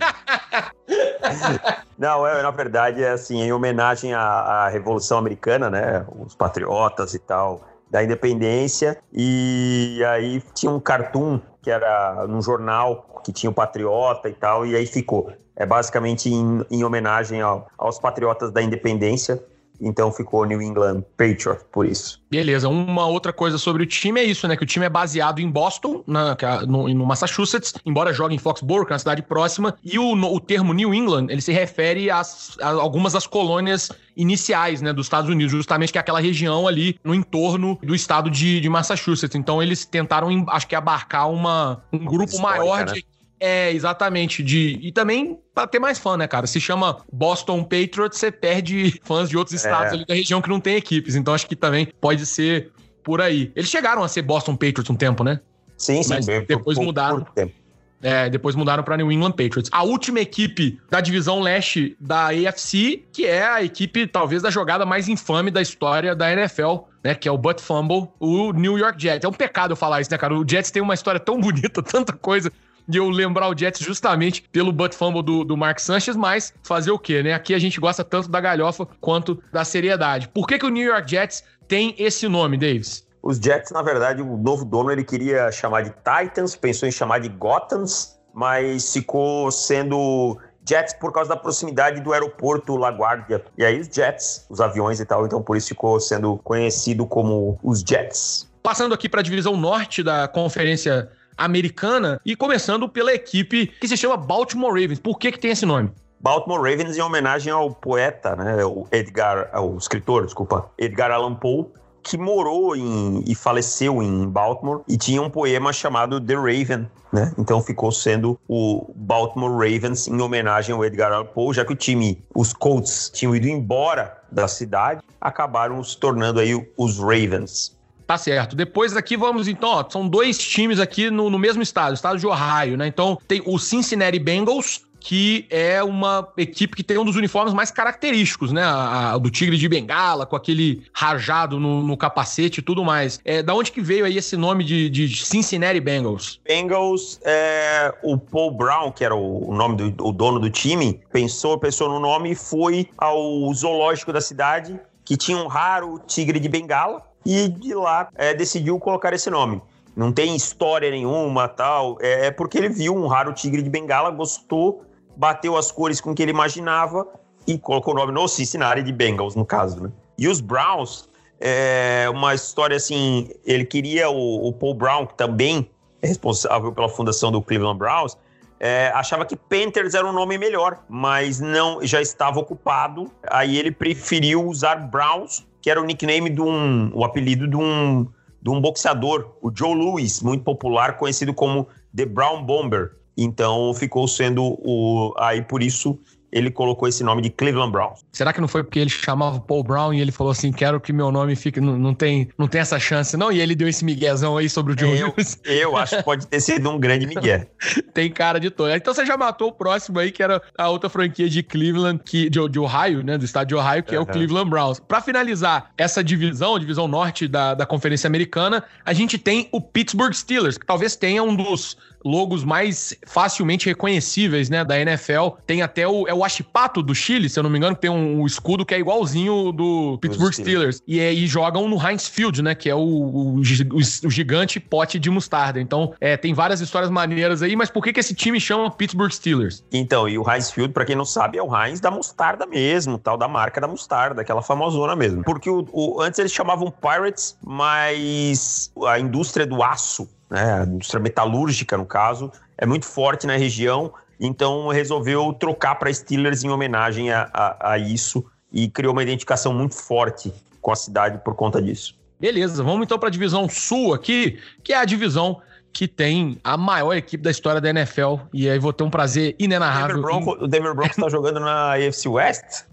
[SPEAKER 3] Não, é, na verdade é assim, em homenagem à, à Revolução Americana, né? Os patriotas e tal, da independência. E aí tinha um cartoon que era num jornal que tinha o Patriota e tal, e aí ficou. É basicamente em, em homenagem ao, aos patriotas da independência. Então ficou New England Patriot por isso.
[SPEAKER 2] Beleza. Uma outra coisa sobre o time é isso, né? Que o time é baseado em Boston, na, é no, no, Massachusetts, embora jogue em Foxborough, que é uma cidade próxima. E o, no, o termo New England, ele se refere às, a algumas das colônias iniciais, né, dos Estados Unidos, justamente que é aquela região ali no entorno do estado de, de Massachusetts. Então eles tentaram, acho que, abarcar uma, um grupo Histórica, maior de né? É, exatamente. De, e também para ter mais fã, né, cara? Se chama Boston Patriots, você perde fãs de outros é. estados ali da região que não tem equipes. Então acho que também pode ser por aí. Eles chegaram a ser Boston Patriots um tempo, né?
[SPEAKER 3] Sim, sim. Mas
[SPEAKER 2] depois por, mudaram. Por tempo. É, depois mudaram para New England Patriots. A última equipe da divisão leste da AFC, que é a equipe talvez da jogada mais infame da história da NFL, né, que é o Butt Fumble, o New York Jets. É um pecado eu falar isso, né, cara? O Jets tem uma história tão bonita, tanta coisa de eu lembrar o Jets justamente pelo butt fumble do, do Mark Sanchez, mas fazer o quê, né? Aqui a gente gosta tanto da galhofa quanto da seriedade. Por que, que o New York Jets tem esse nome, Davis?
[SPEAKER 3] Os Jets, na verdade, o novo dono ele queria chamar de Titans, pensou em chamar de Gothams, mas ficou sendo Jets por causa da proximidade do aeroporto LaGuardia. E aí os Jets, os aviões e tal, então por isso ficou sendo conhecido como os Jets.
[SPEAKER 2] Passando aqui para a divisão norte da Conferência americana e começando pela equipe que se chama Baltimore Ravens. Por que, que tem esse nome?
[SPEAKER 3] Baltimore Ravens em homenagem ao poeta, né, o Edgar, o escritor, desculpa, Edgar Allan Poe, que morou em, e faleceu em Baltimore e tinha um poema chamado The Raven, né? Então ficou sendo o Baltimore Ravens em homenagem ao Edgar Allan Poe, já que o time, os Colts, tinham ido embora da cidade, acabaram se tornando aí os Ravens.
[SPEAKER 2] Tá certo. Depois aqui vamos, então, ó, são dois times aqui no, no mesmo estado, estado de Ohio, né? Então tem o Cincinnati Bengals, que é uma equipe que tem um dos uniformes mais característicos, né? A, a, do Tigre de Bengala, com aquele rajado no, no, capacete e tudo mais. É, da onde que veio aí esse nome de, de Cincinnati Bengals?
[SPEAKER 3] Bengals, é, o Paul Brown, que era o, nome do o dono do time, pensou, pensou no nome e foi ao zoológico da cidade, que tinha um raro tigre de Bengala, e de lá é, decidiu colocar esse nome. Não tem história nenhuma, tal. É, é porque ele viu um raro tigre de Bengala, gostou, bateu as cores com que ele imaginava e colocou o nome no Cincinnati de Bengals, no caso, né? E os Browns, é uma história assim, ele queria o, o Paul Brown, que também é responsável pela fundação do Cleveland Browns, é, achava que Panthers era um nome melhor, mas não já estava ocupado. Aí ele preferiu usar Browns que era o nickname de um, o apelido de um, de um boxeador, o Joe Louis, muito popular, conhecido como The Brown Bomber. Então ficou sendo o aí por isso ele colocou esse nome de Cleveland Browns.
[SPEAKER 2] Será que não foi porque ele chamava Paul Brown e ele falou assim, quero que meu nome fique, não, não tem, não tem essa chance não? E ele deu esse miguezão aí sobre o Joe
[SPEAKER 3] eu,
[SPEAKER 2] Lewis.
[SPEAKER 3] Eu acho que pode ter sido um grande migué.
[SPEAKER 2] tem cara de todo. Então você já matou o próximo aí, que era a outra franquia de Cleveland, que, de, de Ohio, né, do estado de Ohio, que uhum. é o Cleveland Browns. Para finalizar essa divisão, divisão norte da, da Conferência Americana, a gente tem o Pittsburgh Steelers, que talvez tenha um dos logos mais facilmente reconhecíveis, né, da NFL. Tem até o, é o Achipato do Chile, se eu não me engano, que tem um, um escudo que é igualzinho do Pittsburgh Steelers. E, é, e jogam no Heinz Field, né, que é o, o, o gigante pote de mostarda. Então, é, tem várias histórias maneiras aí, mas por que, que esse time chama Pittsburgh Steelers?
[SPEAKER 3] Então, e o Heinz Field, pra quem não sabe, é o Heinz da mostarda mesmo, tal, da marca da mostarda, aquela famosona mesmo. Porque o, o antes eles chamavam Pirates, mas a indústria do aço né, a indústria metalúrgica, no caso, é muito forte na região, então resolveu trocar para Steelers em homenagem a, a, a, isso e criou uma identificação muito forte com a cidade por conta disso.
[SPEAKER 2] Beleza, vamos então para a divisão sul aqui, que é a divisão que tem a maior equipe da história da NFL. E aí vou ter um prazer inenarrável.
[SPEAKER 3] O Denver Broncos está jogando na AFC West?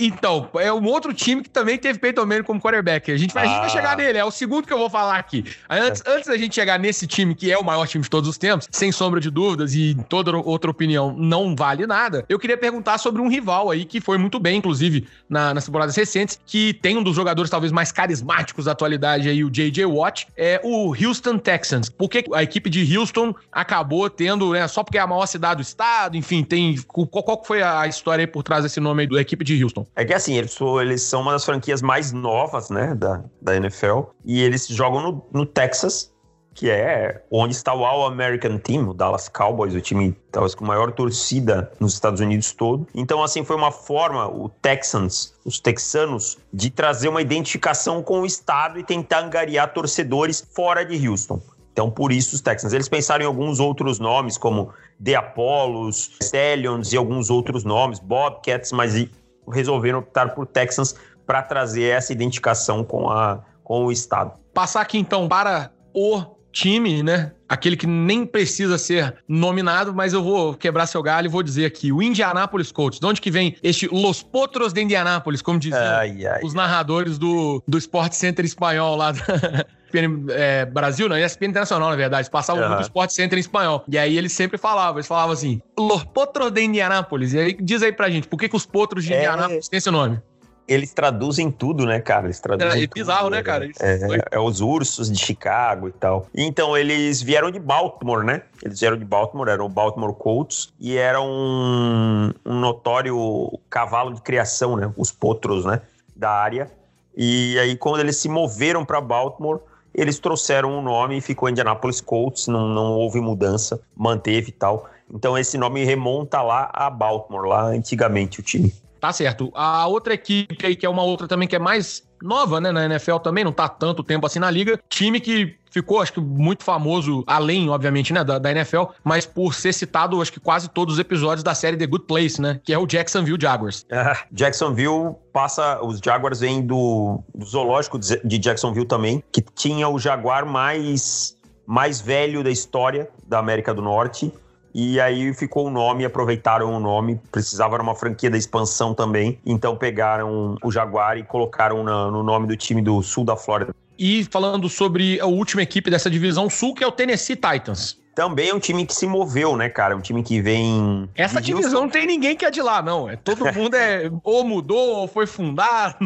[SPEAKER 2] Então, é um outro time que também teve Peyton Manning como quarterback. A gente vai, ah. a gente vai chegar ah. nele, é o segundo que eu vou falar aqui. Antes, é. antes da gente chegar nesse time, que é o maior time de todos os tempos, sem sombra de dúvidas e toda outra opinião não vale nada, eu queria perguntar sobre um rival aí que foi muito bem, inclusive, na, nas temporadas recentes, que tem um dos jogadores talvez mais carismáticos da atualidade aí, o J.J. Watt, é o Houston Texans. Por que a equipe de Houston acabou tendo, né, só porque é a maior cidade do estado, enfim, tem... Qual, qual foi a história aí por trás desse nome aí da equipe de Houston?
[SPEAKER 3] É que assim, eles, eles são uma das franquias mais novas, né, da, da NFL, e eles jogam no, no Texas, que é onde está o All American Team, o Dallas Cowboys, o time talvez com maior torcida nos Estados Unidos todo. Então, assim, foi uma forma, o Texans, os texanos, de trazer uma identificação com o estado e tentar angariar torcedores fora de Houston. Então, por isso os Texans. Eles pensaram em alguns outros nomes, como The Apollos, Stallions e alguns outros nomes, Bobcats, mas resolveram optar por Texans para trazer essa identificação com, a, com o estado.
[SPEAKER 2] Passar aqui então para o time, né? Aquele que nem precisa ser nominado, mas eu vou quebrar seu galho e vou dizer aqui: o Indianapolis Colts. De onde que vem este Los Potros de Indianápolis, como diziam ai, ai, os narradores do, do Sport Center espanhol lá da, ESPN é, Brasil, não, ESPN Internacional, na verdade. Passavam uhum. muito Sport Center em espanhol. E aí eles sempre falavam, eles falavam assim, Los Potros de Indianápolis. E aí diz aí pra gente, por que, que os Potros de é... Indianápolis têm esse nome?
[SPEAKER 3] Eles traduzem tudo, né, cara? Eles traduzem.
[SPEAKER 2] É, é bizarro, né, cara?
[SPEAKER 3] É, é, os ursos de Chicago e tal. Então, eles vieram de Baltimore, né? Eles vieram de Baltimore, eram o Baltimore Colts, e era um, um notório cavalo de criação, né? Os potros, né? Da área. E aí, quando eles se moveram para Baltimore, eles trouxeram o um nome e ficou Indianapolis Colts, não, não houve mudança, manteve e tal. Então esse nome remonta lá a Baltimore, lá antigamente o time.
[SPEAKER 2] Tá certo. A outra equipe aí, que é uma outra também que é mais nova, né, na NFL também, não tá tanto tempo assim na liga. Time que ficou, acho que, muito famoso, além, obviamente, né, da, da, NFL, mas por ser citado, acho que quase todos os episódios da série The Good Place, né, que é o Jacksonville Jaguars.
[SPEAKER 3] É, Jacksonville passa, os Jaguars vêm do, do zoológico de Jacksonville também, que tinha o jaguar mais, mais velho da história da América do Norte, e aí ficou o nome, aproveitaram o nome, precisava de uma franquia da expansão também, então pegaram o Jaguar e colocaram na, no nome do time do sul da Flórida.
[SPEAKER 2] E falando sobre a última equipe dessa divisão sul, que é o Tennessee Titans.
[SPEAKER 3] Também é um time que se moveu, né, cara? Um time que vem.
[SPEAKER 2] Essa divisão não tem ninguém que é de lá, não. É, todo mundo é ou mudou ou foi fundado.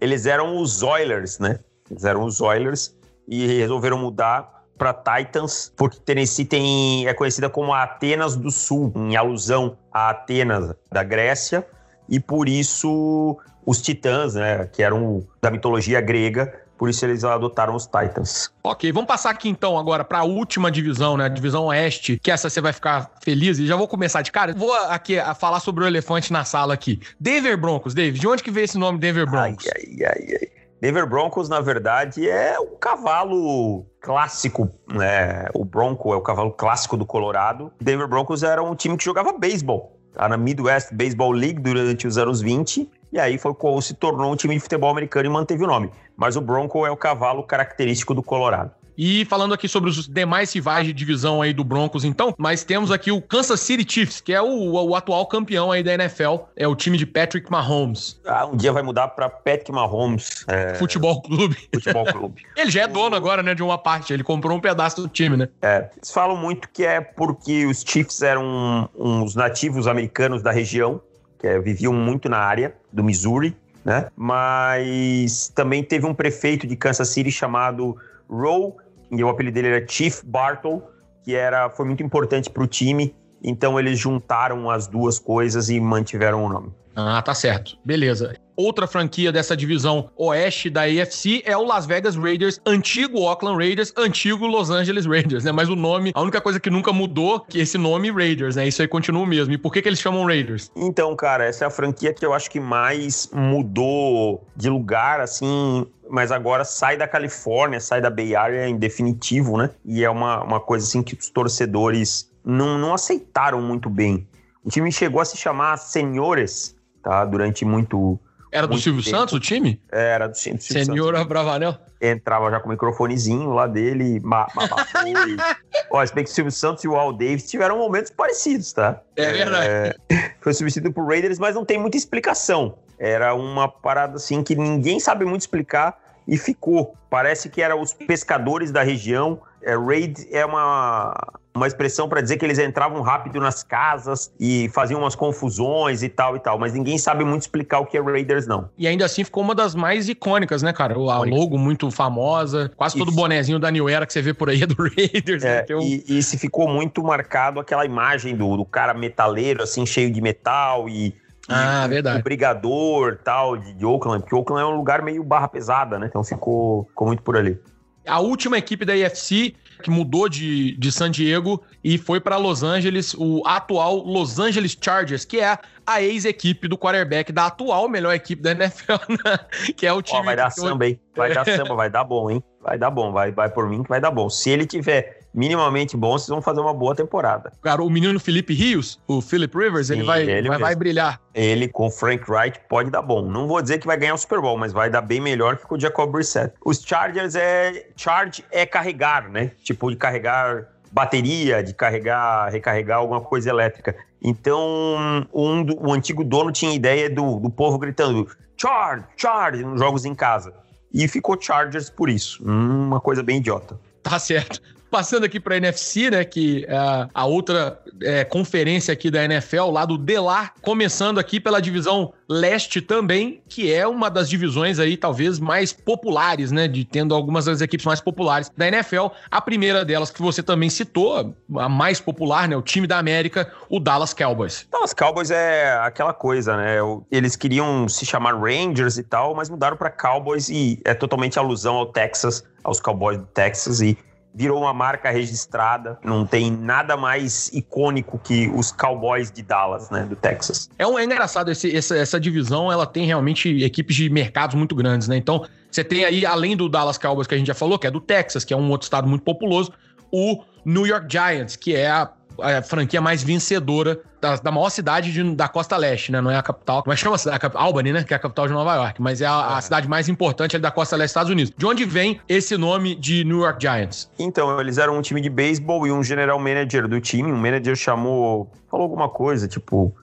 [SPEAKER 3] Eles eram os Oilers, né? Eles eram os Oilers e resolveram mudar para Titans, porque Tennessee tem, é conhecida como a Atenas do Sul, em alusão a Atenas da Grécia, e por isso os titãs, né, que eram da mitologia grega, por isso eles adotaram os Titans.
[SPEAKER 2] Ok, vamos passar aqui então agora para a última divisão, né? A divisão Oeste, que essa você vai ficar feliz e já vou começar de cara. Vou aqui a falar sobre o elefante na sala aqui. Denver Broncos, David, de onde que veio esse nome Denver Broncos?
[SPEAKER 3] Ai, ai, ai, ai. Denver Broncos, na verdade, é um cavalo clássico, né? O Bronco é o cavalo clássico do Colorado. Denver Broncos era um time que jogava beisebol. Tá na Midwest Baseball League durante os anos 20. E aí foi se tornou um time de futebol americano e manteve o nome. Mas o Bronco é o cavalo característico do Colorado.
[SPEAKER 2] E falando aqui sobre os demais rivais de divisão aí do Broncos, então, mas temos aqui o Kansas City Chiefs, que é o, o atual campeão aí da NFL, é o time de Patrick Mahomes.
[SPEAKER 3] Ah, um dia vai mudar para Patrick Mahomes.
[SPEAKER 2] É... Futebol Clube.
[SPEAKER 3] Futebol Clube.
[SPEAKER 2] ele já é dono agora, né, de uma parte, ele comprou um pedaço do time, né?
[SPEAKER 3] É, eles falam muito que é porque os Chiefs eram uns nativos americanos da região, que é, viviam muito na área do Missouri, né? Mas também teve um prefeito de Kansas City chamado Roe e o apelido dele era Chief Bartle, que era, foi muito importante para o time. Então eles juntaram as duas coisas e mantiveram o nome.
[SPEAKER 2] Ah, tá certo. Beleza. Outra franquia dessa divisão oeste da AFC é o Las Vegas Raiders, antigo Oakland Raiders, antigo Los Angeles Raiders, né? Mas o nome, a única coisa que nunca mudou, que esse nome Raiders, né? Isso aí continua o mesmo. E por que, que eles chamam Raiders?
[SPEAKER 3] Então, cara, essa é a franquia que eu acho que mais mudou de lugar, assim, mas agora sai da Califórnia, sai da Bay Area em definitivo, né? E é uma, uma coisa assim que os torcedores não, não aceitaram muito bem. O time chegou a se chamar Senhores, tá? Durante muito
[SPEAKER 2] era do Silvio tempo. Santos o time?
[SPEAKER 3] Era do Silvio
[SPEAKER 2] Senhor Santos. Bravanel?
[SPEAKER 3] Entrava já com o microfonezinho lá dele, babafou e Ó, se bem que o Silvio Santos e o Al Davis tiveram momentos parecidos, tá?
[SPEAKER 2] É verdade. É,
[SPEAKER 3] foi substituído por Raiders, mas não tem muita explicação. Era uma parada assim que ninguém sabe muito explicar e ficou. Parece que eram os pescadores da região. É, raid é uma, uma expressão para dizer que eles entravam rápido nas casas e faziam umas confusões e tal e tal, mas ninguém sabe muito explicar o que é Raiders, não.
[SPEAKER 2] E ainda assim ficou uma das mais icônicas, né, cara? A logo muito famosa, quase todo bonezinho da New Era que você vê por aí é do Raiders.
[SPEAKER 3] É, né? eu... e, e se ficou muito marcado aquela imagem do, do cara metaleiro, assim, cheio de metal e
[SPEAKER 2] ah, verdade.
[SPEAKER 3] O brigador tal de, de Oakland, porque Oakland é um lugar meio barra pesada, né? Então ficou, ficou muito por ali.
[SPEAKER 2] A última equipe da IFC que mudou de, de San Diego e foi para Los Angeles, o atual Los Angeles Chargers, que é a ex-equipe do quarterback da atual melhor equipe da NFL, né? que é o time. Ó,
[SPEAKER 3] vai dar samba, hein? Vai dar samba, vai dar bom, hein? Vai dar bom, vai, vai por mim que vai dar bom. Se ele tiver minimamente bom, vocês vão fazer uma boa temporada.
[SPEAKER 2] Cara, o menino Felipe Rios, o Philip Rivers, Sim, ele, vai, ele vai, vai, brilhar.
[SPEAKER 3] Ele com o Frank Wright pode dar bom. Não vou dizer que vai ganhar o Super Bowl, mas vai dar bem melhor que com o Jacob Brissett. Os Chargers é... Charge é carregar, né? Tipo, de carregar bateria, de carregar, recarregar alguma coisa elétrica. Então, um, o antigo dono tinha ideia do, do povo gritando Charge, Charge, nos jogos em casa. E ficou Chargers por isso. Uma coisa bem idiota.
[SPEAKER 2] Tá certo. Passando aqui para a NFC, né, que é a outra é, conferência aqui da NFL, lá do Delar, começando aqui pela divisão leste também, que é uma das divisões aí talvez mais populares, né, de tendo algumas das equipes mais populares da NFL. A primeira delas que você também citou, a mais popular, né, o time da América, o Dallas Cowboys.
[SPEAKER 3] Dallas Cowboys é aquela coisa, né? Eles queriam se chamar Rangers e tal, mas mudaram para Cowboys e é totalmente alusão ao Texas, aos Cowboys do Texas e virou uma marca registrada. Não tem nada mais icônico que os Cowboys de Dallas, né, do Texas.
[SPEAKER 2] É, um, é engraçado esse, essa, essa divisão, ela tem realmente equipes de mercados muito grandes, né? Então, você tem aí, além do Dallas Cowboys que a gente já falou, que é do Texas, que é um outro estado muito populoso, o New York Giants, que é a a franquia mais vencedora da, da maior cidade de, da costa leste, né? Não é a capital. Mas chama a Albany, né? Que é a capital de Nova York. Mas é a, a é. cidade mais importante da costa leste dos Estados Unidos. De onde vem esse nome de New York Giants?
[SPEAKER 3] Então, eles eram um time de beisebol e um general manager do time. Um manager chamou. Falou alguma coisa, tipo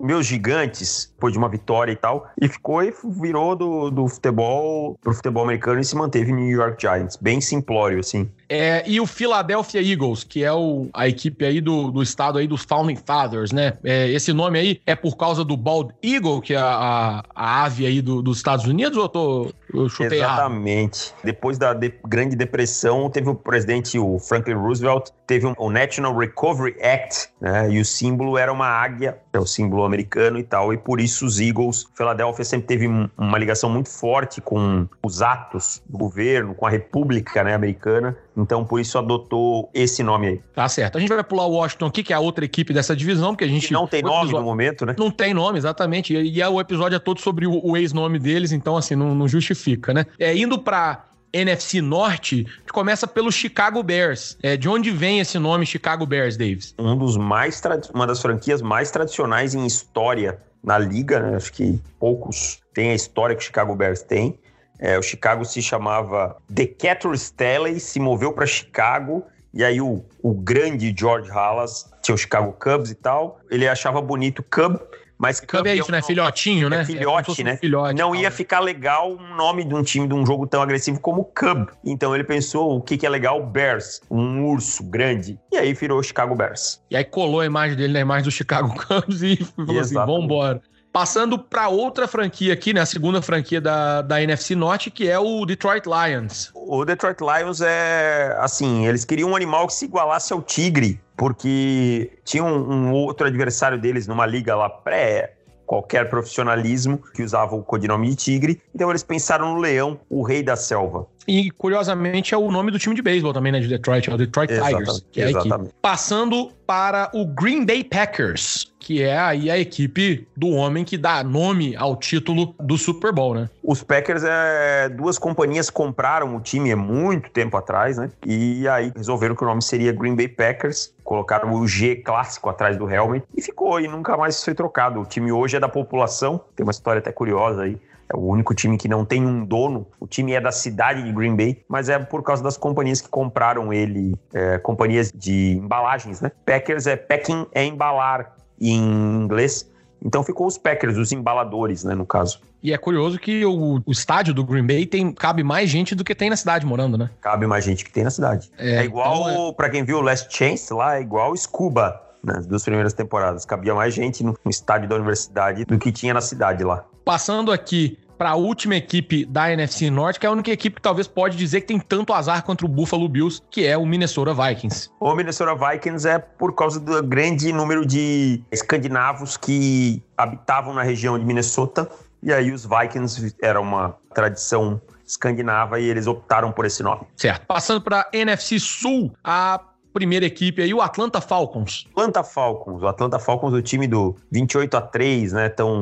[SPEAKER 3] meus gigantes, depois de uma vitória e tal, e ficou e virou do, do futebol pro futebol americano e se manteve New York Giants. Bem simplório, assim.
[SPEAKER 2] É, e o Philadelphia Eagles, que é o, a equipe aí do, do estado aí dos Founding Fathers, né? É, esse nome aí é por causa do Bald Eagle, que é a, a ave aí do, dos Estados Unidos, ou eu, tô, eu chutei
[SPEAKER 3] Exatamente. Depois da de, Grande Depressão, teve o presidente, o Franklin Roosevelt, teve um, o National Recovery Act, né? E o símbolo era uma águia, é o símbolo americano e tal, e por isso os Eagles, Philadelphia sempre teve uma ligação muito forte com os atos do governo, com a república né, americana, então, por isso adotou esse nome aí.
[SPEAKER 2] Tá certo. A gente vai pular o Washington aqui, que é a outra equipe dessa divisão, porque a gente.
[SPEAKER 3] Que não tem nome episódio... no momento, né?
[SPEAKER 2] Não tem nome, exatamente. E, e é, o episódio é todo sobre o, o ex-nome deles, então, assim, não, não justifica, né? É, indo pra NFC Norte, que começa pelo Chicago Bears. É, de onde vem esse nome Chicago Bears, Davis?
[SPEAKER 3] Um dos mais uma das franquias mais tradicionais em história na liga, né? Acho que poucos têm a história que o Chicago Bears tem. É, o Chicago se chamava Decatur Staley, se moveu para Chicago e aí o, o grande George Halas tinha o Chicago Cubs e tal. Ele achava bonito Cub, mas
[SPEAKER 2] Cub é isso, né? Filhotinho, né?
[SPEAKER 3] É filhote, é né? Filhote, não ia ficar legal um nome de um time de um jogo tão agressivo como Cub. Então ele pensou o que, que é legal? Bears, um urso grande. E aí virou Chicago Bears.
[SPEAKER 2] E aí colou a imagem dele na imagem do Chicago Cubs e falou assim: vambora. Passando para outra franquia aqui, né? A segunda franquia da, da NFC Norte, que é o Detroit Lions.
[SPEAKER 3] O Detroit Lions é assim, eles queriam um animal que se igualasse ao tigre, porque tinha um, um outro adversário deles numa liga lá pré qualquer profissionalismo que usava o codinome de tigre. Então eles pensaram no leão, o rei da selva.
[SPEAKER 2] E, curiosamente, é o nome do time de beisebol também, né? De Detroit, é o Detroit exatamente, Tigers, que é exatamente. a equipe. Passando para o Green Bay Packers, que é aí a equipe do homem que dá nome ao título do Super Bowl, né?
[SPEAKER 3] Os Packers, é, duas companhias compraram o time há muito tempo atrás, né? E aí resolveram que o nome seria Green Bay Packers, colocaram o G clássico atrás do helmet e ficou e nunca mais foi trocado. O time hoje é da população, tem uma história até curiosa aí É o único time que não tem um dono. O time é da cidade de Green Bay, mas é por causa das companhias que compraram ele, é, companhias de embalagens, né? Packers é packing é embalar em inglês. Então ficou os Packers, os embaladores, né, no caso.
[SPEAKER 2] E é curioso que o, o, estádio do Green Bay tem, cabe mais gente do que tem na cidade morando, né?
[SPEAKER 3] Cabe mais gente que tem na cidade. É, é igual, então é... para quem viu o Last Chance lá, é igual Scuba nas duas primeiras temporadas. Cabia mais gente no, no estádio da universidade do que tinha na cidade lá.
[SPEAKER 2] Passando aqui para a última equipe da NFC Norte, que é a única equipe que talvez pode dizer que tem tanto azar contra o Buffalo Bills, que é o Minnesota Vikings.
[SPEAKER 3] O Minnesota Vikings é por causa do grande número de escandinavos que habitavam na região de Minnesota, e aí os Vikings era uma tradição escandinava e eles optaram por esse nome.
[SPEAKER 2] Certo. Passando para NFC Sul, a primeira equipe aí, o Atlanta Falcons.
[SPEAKER 3] Atlanta Falcons, o Atlanta Falcons, o time do 28 a 3, né? Tão,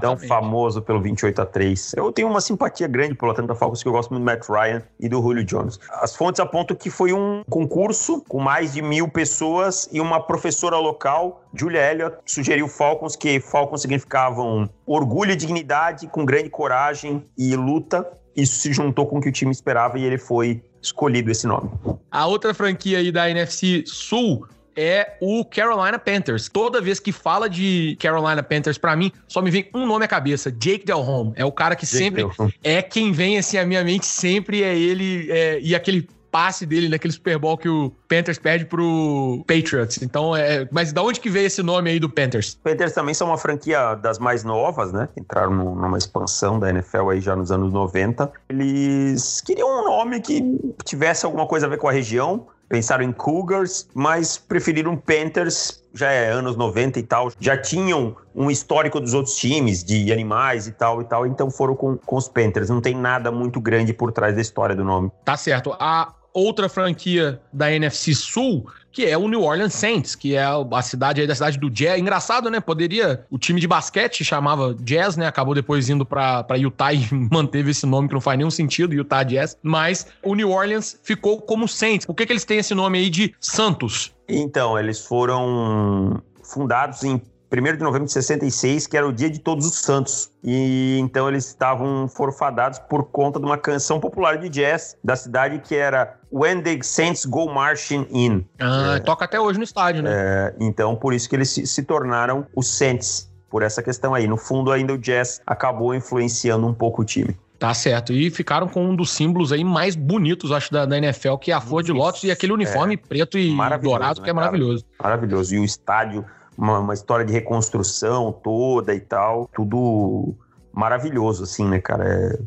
[SPEAKER 3] tão famoso pelo 28 a 3. Eu tenho uma simpatia grande pelo Atlanta Falcons, que eu gosto muito do Matt Ryan e do Julio Jones. As fontes apontam que foi um concurso com mais de mil pessoas e uma professora local, Julia Elliott, sugeriu Falcons, que Falcons significavam orgulho e dignidade, com grande coragem e luta. Isso se juntou com o que o time esperava e ele foi escolhido esse nome.
[SPEAKER 2] A outra franquia aí da NFC Sul é o Carolina Panthers. Toda vez que fala de Carolina Panthers, para mim, só me vem um nome à cabeça: Jake Delhomme. É o cara que Jake sempre Delhomme. é quem vem assim à minha mente, sempre é ele é, e aquele passe dele naquele Super Bowl que o Panthers perde pro Patriots. Então, é, mas da onde que veio esse nome aí do Panthers?
[SPEAKER 3] Panthers também são uma franquia das mais novas, né? Entraram numa expansão da NFL aí já nos anos 90. Eles queriam um nome que tivesse alguma coisa a ver com a região. Pensaram em Cougars, mas preferiram Panthers, já é anos 90 e tal. Já tinham um histórico dos outros times, de animais e tal e tal, então foram com, com os Panthers. Não tem nada muito grande por trás da história do nome.
[SPEAKER 2] Tá certo. A outra franquia da NFC Sul, que é o New Orleans Saints, que é a cidade aí da cidade do Jazz. Engraçado, né? Poderia. O time de basquete chamava Jazz, né? Acabou depois indo pra Utah e manteve esse nome que não faz nenhum sentido, Utah Jazz. Mas o New Orleans ficou como Saints. Por que, que eles têm esse nome aí de Santos?
[SPEAKER 3] Então, eles foram fundados em 1 de novembro de 66, que era o dia de Todos os Santos. E então eles estavam forfadados por conta de uma canção popular de jazz da cidade que era When the Saints Go Marching In.
[SPEAKER 2] Ah, é, toca até hoje no estádio, né?
[SPEAKER 3] É, então por isso que eles se, se tornaram os Saints, por essa questão aí. No fundo, ainda o jazz acabou influenciando um pouco o time.
[SPEAKER 2] Tá certo. E ficaram com um dos símbolos aí mais bonitos, acho, da, da NFL, que é a flor de lótus e aquele uniforme é, preto e dourado, né, que é maravilhoso.
[SPEAKER 3] Cara? Maravilhoso. E o estádio uma, uma história de reconstrução toda e tal. Tudo maravilhoso, assim, né, cara? É,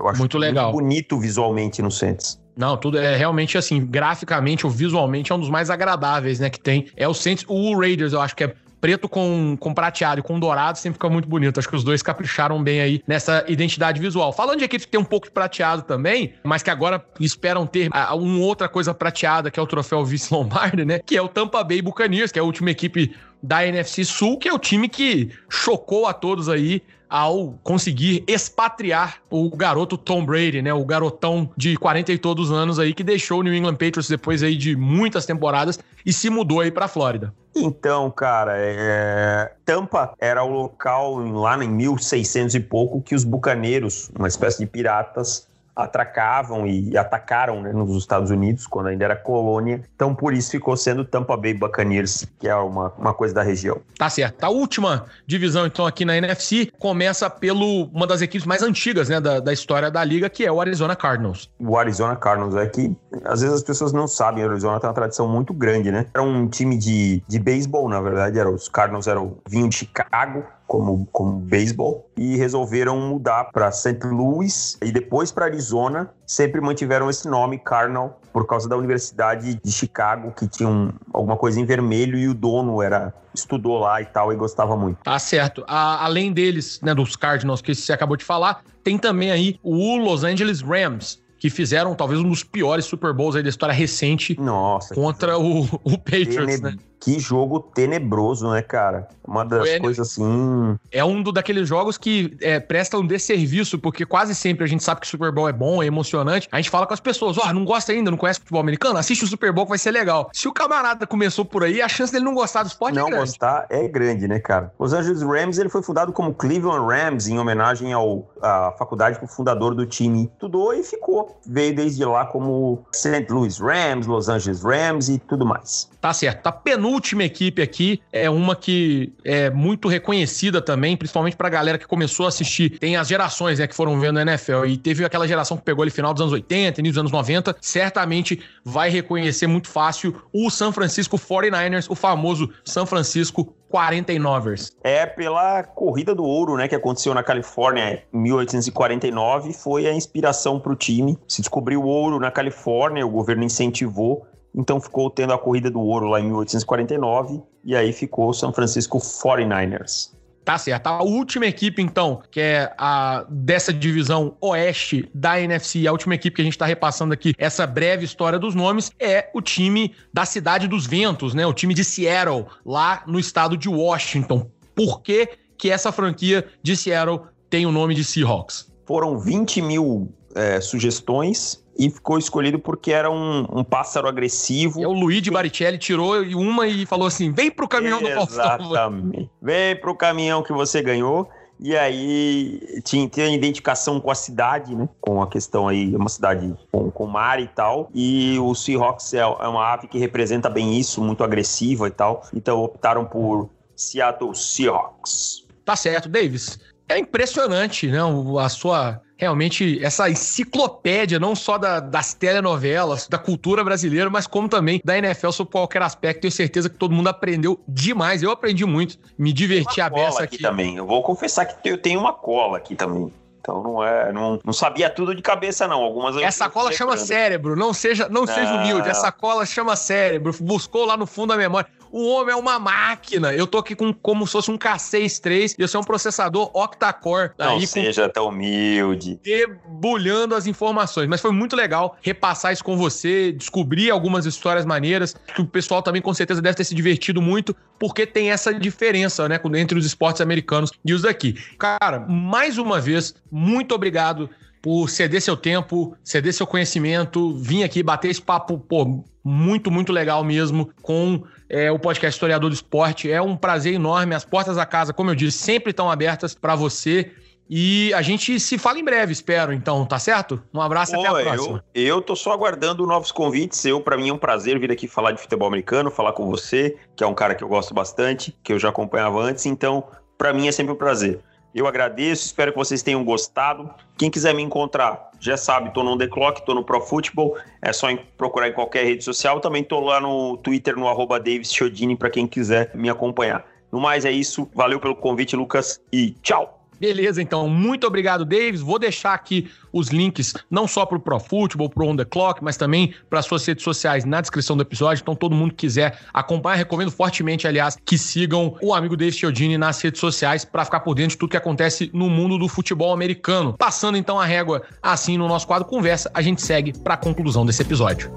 [SPEAKER 2] eu acho muito legal.
[SPEAKER 3] Muito bonito visualmente no Saints.
[SPEAKER 2] Não, tudo é realmente assim, graficamente ou visualmente é um dos mais agradáveis, né, que tem. É o Saints, o Raiders, eu acho que é preto com, com prateado e com dourado sempre fica muito bonito. Acho que os dois capricharam bem aí nessa identidade visual. Falando de equipes que tem um pouco de prateado também, mas que agora esperam ter ah, uma outra coisa prateada, que é o troféu Vice Lombardi, né? Que é o Tampa Bay Buccaneers, que é a última equipe da NFC Sul, que é o time que chocou a todos aí ao conseguir expatriar o garoto Tom Brady, né? O garotão de 40 e todos anos aí que deixou o New England Patriots depois aí de muitas temporadas e se mudou aí para Flórida.
[SPEAKER 3] Então, cara, é... Tampa era o local lá em 1600 e pouco que os bucaneiros, uma espécie de piratas, atracavam e atacaram né, nos Estados Unidos, quando ainda era colônia. Então, por isso ficou sendo Tampa Bay Buccaneers, que é uma, uma coisa da região.
[SPEAKER 2] Tá certo. A última divisão, então, aqui na NFC, começa pelo uma das equipes mais antigas né, da, da história da liga, que é o Arizona Cardinals.
[SPEAKER 3] O Arizona Cardinals é que, às vezes, as pessoas não sabem, o Arizona tem uma tradição muito grande, né? Era um time de, de beisebol, na verdade, era, os Cardinals eram, vinham de Chicago, como, como beisebol e resolveram mudar para St. Louis e depois para Arizona. Sempre mantiveram esse nome, Cardinal, por causa da Universidade de Chicago, que tinha um, alguma coisa em vermelho e o dono era estudou lá e tal e gostava muito.
[SPEAKER 2] Tá certo. A, além deles, né, dos Cardinals que você acabou de falar, tem também aí o Los Angeles Rams, que fizeram talvez um dos piores Super Bowls aí da história recente
[SPEAKER 3] Nossa,
[SPEAKER 2] contra o, o Patriots, né?
[SPEAKER 3] Que jogo tenebroso, né, cara? Uma das é, coisas assim.
[SPEAKER 2] É um do, daqueles jogos que é, prestam desserviço, porque quase sempre a gente sabe que o Super Bowl é bom, é emocionante. A gente fala com as pessoas: ó, oh, não gosta ainda, não conhece futebol americano? Assiste o Super Bowl que vai ser legal. Se o camarada começou por aí, a chance dele não gostar do esporte
[SPEAKER 3] não
[SPEAKER 2] é grande.
[SPEAKER 3] Não gostar é grande, né, cara? Los Angeles Rams ele foi fundado como Cleveland Rams, em homenagem ao à faculdade o fundador do time estudou e ficou. Veio desde lá como St. Louis Rams, Los Angeles Rams e tudo mais.
[SPEAKER 2] Tá certo. A penúltima equipe aqui é uma que é muito reconhecida também, principalmente pra galera que começou a assistir. Tem as gerações, né, que foram vendo a NFL. E teve aquela geração que pegou ali final dos anos 80, início dos anos 90. Certamente vai reconhecer muito fácil o San Francisco 49ers, o famoso San Francisco 49ers.
[SPEAKER 3] É pela corrida do ouro, né, que aconteceu na Califórnia em 1849, foi a inspiração para o time. Se descobriu ouro na Califórnia, o governo incentivou então ficou tendo a corrida do ouro lá em 1849 e aí ficou o São Francisco 49ers.
[SPEAKER 2] Tá certo. A última equipe, então, que é a dessa divisão oeste da NFC, a última equipe que a gente está repassando aqui, essa breve história dos nomes, é o time da Cidade dos Ventos, né? O time de Seattle, lá no estado de Washington. Por que, que essa franquia de Seattle tem o nome de Seahawks?
[SPEAKER 3] Foram 20 mil é, sugestões e ficou escolhido porque era um, um pássaro agressivo.
[SPEAKER 2] É o Luigi Baricelli tirou uma e falou assim: vem pro caminhão
[SPEAKER 3] do
[SPEAKER 2] Faustão.
[SPEAKER 3] Exatamente. Vem pro caminhão que você ganhou. E aí tinha, tinha identificação com a cidade, né? Com a questão aí, uma cidade com, com mar e tal. E o Seahawks é, é uma ave que representa bem isso, muito agressiva e tal. Então optaram por Seattle Seahawks.
[SPEAKER 2] Tá certo, Davis. É impressionante, né? A sua realmente essa enciclopédia, não só da, das telenovelas, da cultura brasileira, mas como também da NFL sobre qualquer aspecto. Tenho certeza que todo mundo aprendeu demais. Eu aprendi muito, me diverti a beça aqui.
[SPEAKER 3] aqui. também. Eu vou confessar que eu tenho uma cola aqui também. Então não é, não, não sabia tudo de cabeça não. Algumas
[SPEAKER 2] Essa cola chama cérebro, não seja, não, não seja humilde. Essa cola chama cérebro. Buscou lá no fundo da memória. O homem é uma máquina. Eu tô aqui com como se fosse um K6-3 e eu sou um processador octa-core.
[SPEAKER 3] Não aí, seja com... tão humilde.
[SPEAKER 2] Debulhando as informações. Mas foi muito legal repassar isso com você, descobrir algumas histórias maneiras, que o pessoal também com certeza deve ter se divertido muito, porque tem essa diferença, né, entre os esportes americanos e os daqui. Cara, mais uma vez, muito obrigado por ceder seu tempo, ceder seu conhecimento, vir aqui bater esse papo, pô, muito, muito legal mesmo com é, o podcast Historiador do Esporte. É um prazer enorme. As portas da casa, como eu disse, sempre estão abertas para você. E a gente se fala em breve, espero, então, tá certo? Um abraço e até a próxima.
[SPEAKER 3] Eu, eu tô só aguardando novos convites. Eu, para mim, é um prazer vir aqui falar de futebol americano, falar com você, que é um cara que eu gosto bastante, que eu já acompanhava antes, então, para mim é sempre um prazer. Eu agradeço, espero que vocês tenham gostado. Quem quiser me encontrar, já sabe, tô no The Clock, tô no Pro Football, é só procurar em qualquer rede social. Também tô lá no Twitter, no arroba Davis para quem quiser me acompanhar. No mais é isso, valeu pelo convite, Lucas, e tchau!
[SPEAKER 2] Beleza, então, muito obrigado, Davis. Vou deixar aqui os links, não só para o Pro Football, para o On The Clock, mas também para as suas redes sociais na descrição do episódio. Então, todo mundo que quiser acompanhar, recomendo fortemente, aliás, que sigam o amigo Davis Chiodini nas redes sociais para ficar por dentro de tudo que acontece no mundo do futebol americano. Passando então a régua assim no nosso quadro Conversa, a gente segue para a conclusão desse episódio.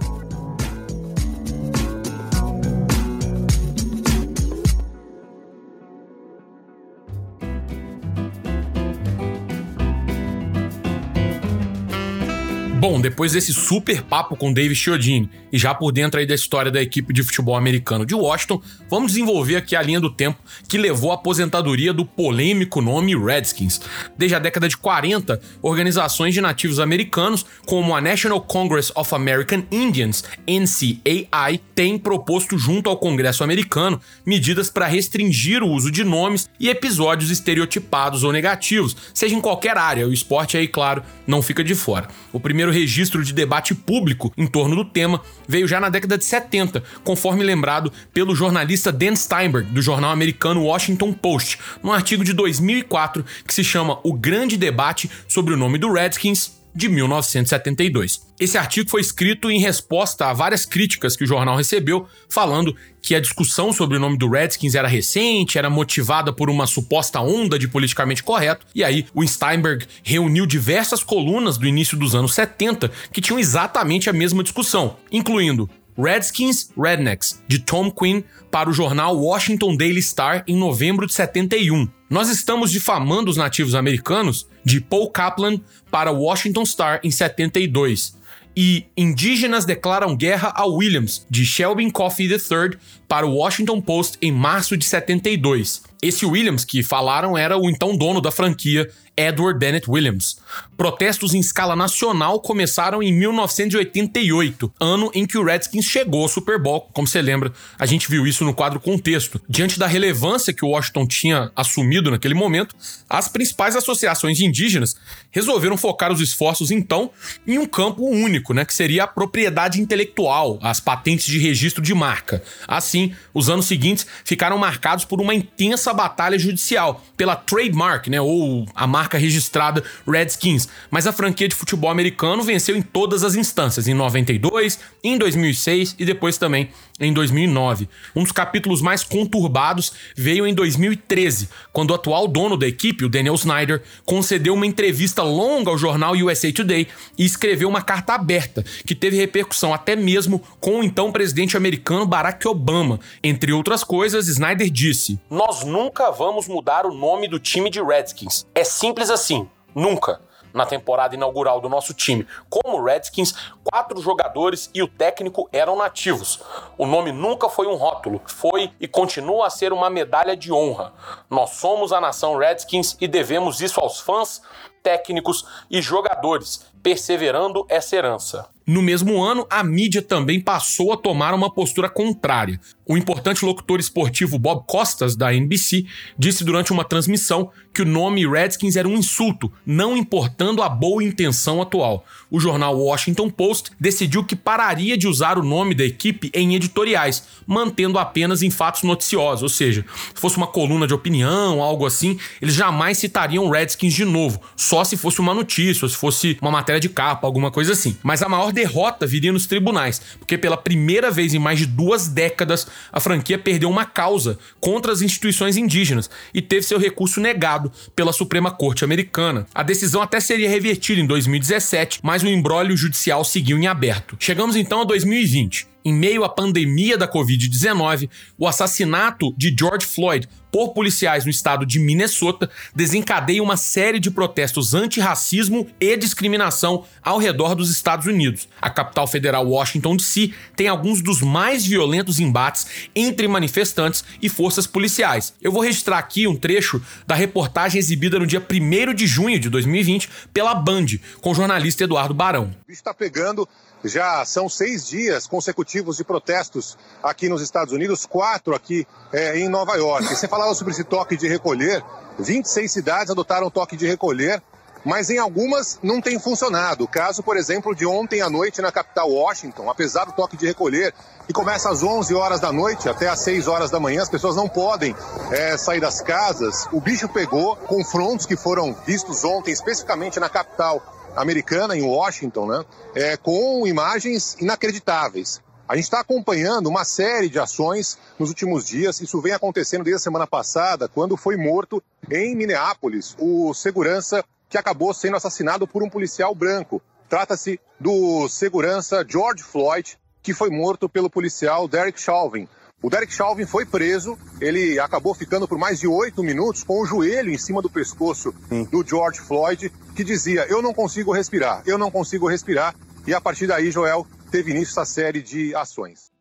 [SPEAKER 2] Bom, depois desse super papo com David Chiodini e já por dentro aí da história da equipe de futebol americano de Washington, vamos desenvolver aqui a linha do tempo que levou à aposentadoria do polêmico nome Redskins. Desde a década de 40, organizações de nativos americanos, como a National Congress of American Indians, NCAI, têm proposto junto ao Congresso americano medidas para restringir o uso de nomes e episódios estereotipados ou negativos, seja em qualquer área. O esporte aí, claro, não fica de fora. O primeiro primeiro registro de debate público em torno do tema veio já na década de 70, conforme lembrado pelo jornalista Dan Steinberg, do jornal americano Washington Post, num artigo de 2004 que se chama O Grande Debate sobre o Nome do Redskins de 1972. Esse artigo foi escrito em resposta a várias críticas que o jornal recebeu, falando que a discussão sobre o nome do Redskins era recente, era motivada por uma suposta onda de politicamente correto, e aí o Steinberg reuniu diversas colunas do início dos anos 70 que tinham exatamente a mesma discussão, incluindo
[SPEAKER 1] Redskins Rednecks, de Tom Quinn, para o jornal Washington Daily Star em novembro de 71. Nós estamos difamando os nativos americanos, de Paul Kaplan, para o Washington Star em 72 e Indígenas declaram guerra a Williams, de Shelby Coffey III, para o Washington Post em março de 72. Esse Williams que falaram era o então dono da franquia, Edward Bennett Williams. Protestos em escala nacional começaram em 1988, ano em que o Redskins chegou ao Super Bowl. Como você lembra, a gente viu isso no quadro Contexto. Diante da relevância que o Washington tinha assumido naquele momento, as principais associações indígenas resolveram focar os esforços então em um campo único, né, que seria a propriedade intelectual, as patentes de registro de marca. Assim, os anos seguintes ficaram marcados por uma intensa batalha judicial pela trademark, né, ou a marca registrada Redskins, mas a franquia de futebol americano venceu em todas as instâncias, em 92, em 2006 e depois também em 2009. Um dos capítulos mais conturbados veio em 2013, quando o atual dono da equipe, o Daniel Snyder, concedeu uma entrevista longa ao jornal USA Today e escreveu uma carta aberta que teve repercussão até mesmo com o então presidente americano Barack Obama. Entre outras coisas, Snyder disse: Nós nunca vamos mudar o nome do time de Redskins. É simples assim. Nunca na temporada inaugural do nosso time. Como Redskins, quatro jogadores e o técnico eram nativos. O nome nunca foi um rótulo, foi e continua a ser uma medalha de honra. Nós somos a nação Redskins e devemos isso aos fãs, técnicos e jogadores, perseverando essa herança. No mesmo ano, a mídia também passou a tomar uma postura contrária. O importante locutor esportivo Bob Costas, da NBC, disse durante uma transmissão que o nome Redskins era um insulto, não importando a boa intenção atual. O jornal Washington Post decidiu que pararia de usar o nome da equipe em editoriais, mantendo apenas em fatos noticiosos, ou seja, se fosse uma coluna de opinião, algo assim, eles jamais citariam Redskins de novo, só se fosse uma notícia, ou se fosse uma matéria de capa, alguma coisa assim. Mas a maior derrota viria nos tribunais, porque pela primeira vez em mais de duas décadas a franquia perdeu uma causa contra as instituições indígenas e teve seu recurso negado pela Suprema Corte Americana. A decisão até seria revertida em 2017, mas o embrólio judicial seguiu em aberto. Chegamos então a 2020 em meio à pandemia da Covid-19, o assassinato de George Floyd por policiais no estado de Minnesota desencadeia uma série de protestos antirracismo e discriminação ao redor dos Estados Unidos. A capital federal Washington DC tem alguns dos mais violentos embates entre manifestantes e forças policiais. Eu vou registrar aqui um trecho da reportagem exibida no dia 1 de junho de 2020 pela Band, com o jornalista Eduardo Barão.
[SPEAKER 4] Está pegando já são seis dias consecutivos de protestos aqui nos Estados Unidos, quatro aqui é, em Nova York. Você falava sobre esse toque de recolher, 26 cidades adotaram toque de recolher, mas em algumas não tem funcionado. O caso, por exemplo, de ontem à noite na capital Washington, apesar do toque de recolher, que começa às 11 horas da noite até às 6 horas da manhã, as pessoas não podem é, sair das casas. O bicho pegou confrontos que foram vistos ontem, especificamente na capital americana, em Washington, né, é, com imagens inacreditáveis. A gente está acompanhando uma série de ações nos últimos dias. Isso vem acontecendo desde a semana passada, quando foi morto em Minneapolis o segurança que acabou sendo assassinado por um policial branco. Trata-se do segurança George Floyd, que foi morto pelo policial Derek Chauvin. O Derek Chauvin foi preso, ele acabou ficando por mais de oito minutos com o joelho em cima do pescoço do George Floyd, que dizia: Eu não consigo respirar, eu não consigo respirar. E a partir daí, Joel, teve início essa série de ações.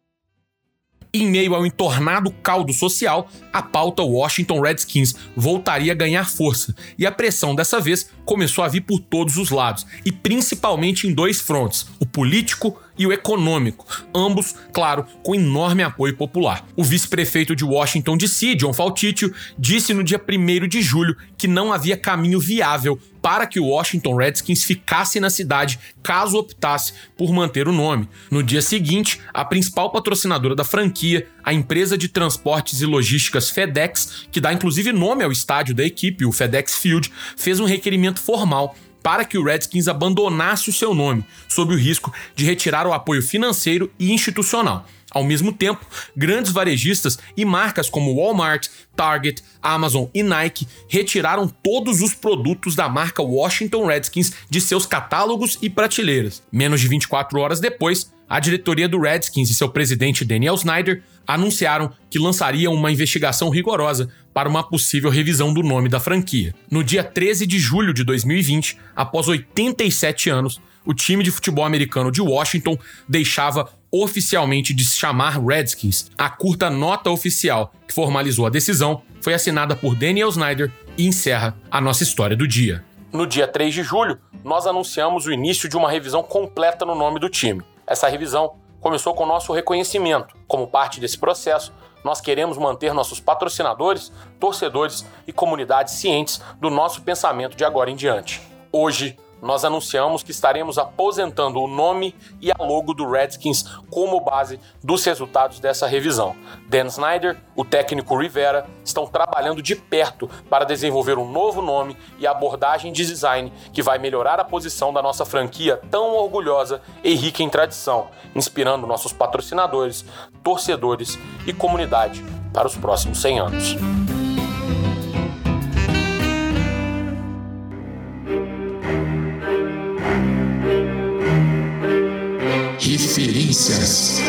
[SPEAKER 1] Em meio ao entornado caldo social, a pauta Washington Redskins voltaria a ganhar força, e a pressão dessa vez começou a vir por todos os lados, e principalmente em dois frontes: o político e o econômico, ambos, claro, com enorme apoio popular. O vice-prefeito de Washington DC, John Faltitio, disse no dia 1 de julho que não havia caminho viável para que o Washington Redskins ficasse na cidade caso optasse por manter o nome. No dia seguinte, a principal patrocinadora da franquia, a empresa de transportes e logísticas FedEx, que dá inclusive nome ao estádio da equipe, o FedEx Field, fez um requerimento formal para que o Redskins abandonasse o seu nome, sob o risco de retirar o apoio financeiro e institucional. Ao mesmo tempo, grandes varejistas e marcas como Walmart, Target, Amazon e Nike retiraram todos os produtos da marca Washington Redskins de seus catálogos e prateleiras. Menos de 24 horas depois, a diretoria do Redskins e seu presidente Daniel Snyder anunciaram que lançariam uma investigação rigorosa para uma possível revisão do nome da franquia. No dia 13 de julho de 2020, após 87 anos, o time de futebol americano de Washington deixava oficialmente de se chamar Redskins. A curta nota oficial que formalizou a decisão foi assinada por Daniel Snyder e encerra a nossa história do dia. No dia 3 de julho, nós anunciamos o início de uma revisão completa no nome do time. Essa revisão começou com nosso reconhecimento. Como parte desse processo, nós queremos manter nossos patrocinadores, torcedores e comunidades cientes do nosso pensamento de agora em diante. Hoje, nós anunciamos que estaremos aposentando o nome e a logo do Redskins como base dos resultados dessa revisão. Dan Snyder, o técnico Rivera, estão trabalhando de perto para desenvolver um novo nome e abordagem de design que vai melhorar a posição da nossa franquia tão orgulhosa e rica em tradição, inspirando nossos patrocinadores, torcedores e comunidade para os próximos 100 anos.
[SPEAKER 5] Referências.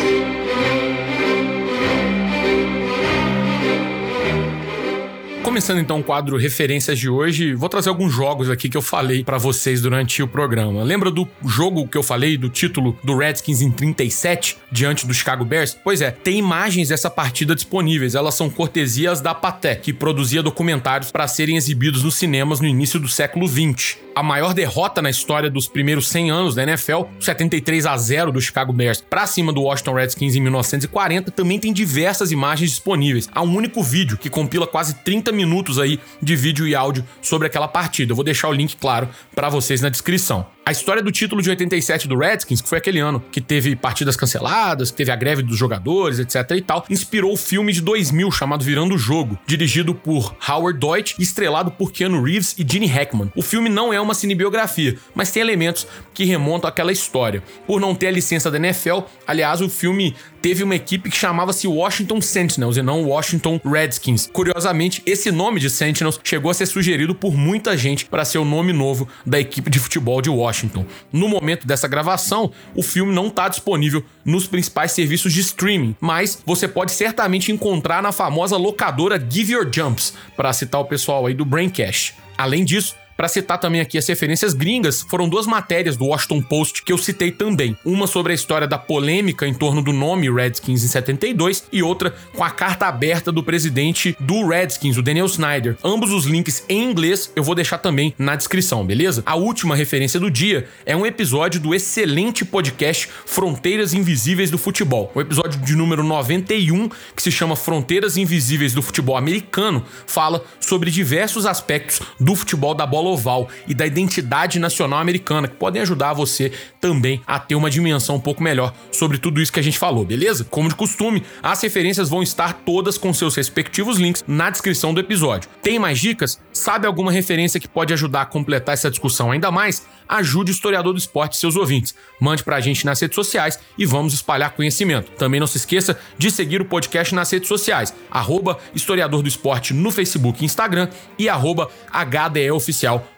[SPEAKER 1] Começando então o quadro referências de hoje, vou trazer alguns jogos aqui que eu falei para vocês durante o programa. Lembra do jogo que eu falei do título do Redskins em 37 diante do Chicago Bears? Pois é, tem imagens dessa partida disponíveis. Elas são cortesias da Patek, que produzia documentários para serem exibidos nos cinemas no início do século 20. A maior derrota na história dos primeiros 100 anos da NFL, 73 a 0 do Chicago Bears para cima do Washington Redskins em 1940, também tem diversas imagens disponíveis. Há um único vídeo que compila quase 30 minutos minutos aí de vídeo e áudio sobre aquela partida. Eu vou deixar o link, claro, para vocês na descrição. A história do título de 87 do Redskins, que foi aquele ano que teve partidas canceladas, que teve a greve dos jogadores, etc e tal, inspirou o filme de 2000 chamado Virando o Jogo, dirigido por Howard Deutsch e estrelado por Keanu Reeves e Gene Hackman. O filme não é uma cinebiografia, mas tem elementos que remontam àquela história. Por não ter a licença da NFL, aliás, o filme teve uma equipe que chamava-se Washington Sentinels e não Washington Redskins. Curiosamente, esse nome de Sentinels chegou a ser sugerido por muita gente para ser o nome novo da equipe de futebol de Washington. No momento dessa gravação, o filme não está disponível nos principais serviços de streaming, mas você pode certamente encontrar na famosa locadora Give Your Jumps, para citar o pessoal aí do Braincast. Além disso, para citar também aqui as referências gringas, foram duas matérias do Washington Post que eu citei também. Uma sobre a história da polêmica em torno do nome Redskins em 72 e outra com a carta aberta do presidente do Redskins, o Daniel Snyder. Ambos os links em inglês eu vou deixar também na descrição, beleza? A última referência do dia é um episódio do excelente podcast Fronteiras Invisíveis do Futebol. O episódio de número 91, que se chama Fronteiras Invisíveis do Futebol Americano, fala sobre diversos aspectos do futebol da bola oval e da identidade nacional americana, que podem ajudar você também a ter uma dimensão um pouco melhor sobre tudo isso que a gente falou, beleza? Como de costume, as referências vão estar todas com seus respectivos links na descrição do episódio. Tem mais dicas? Sabe alguma referência que pode ajudar a completar essa discussão ainda mais? Ajude o historiador do esporte e seus ouvintes. Mande pra gente nas redes sociais e vamos espalhar conhecimento. Também não se esqueça de seguir o podcast nas redes sociais, arroba historiador do esporte no Facebook e Instagram e arroba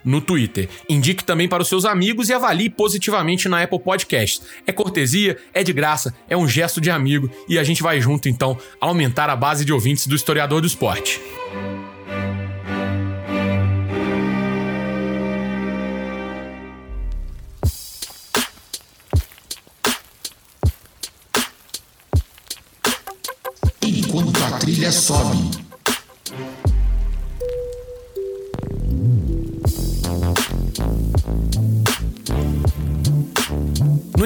[SPEAKER 1] No Twitter. Indique também para os seus amigos e avalie positivamente na Apple Podcasts. É cortesia, é de graça, é um gesto de amigo e a gente vai junto então aumentar a base de ouvintes do historiador do esporte.
[SPEAKER 5] Enquanto a trilha sobe.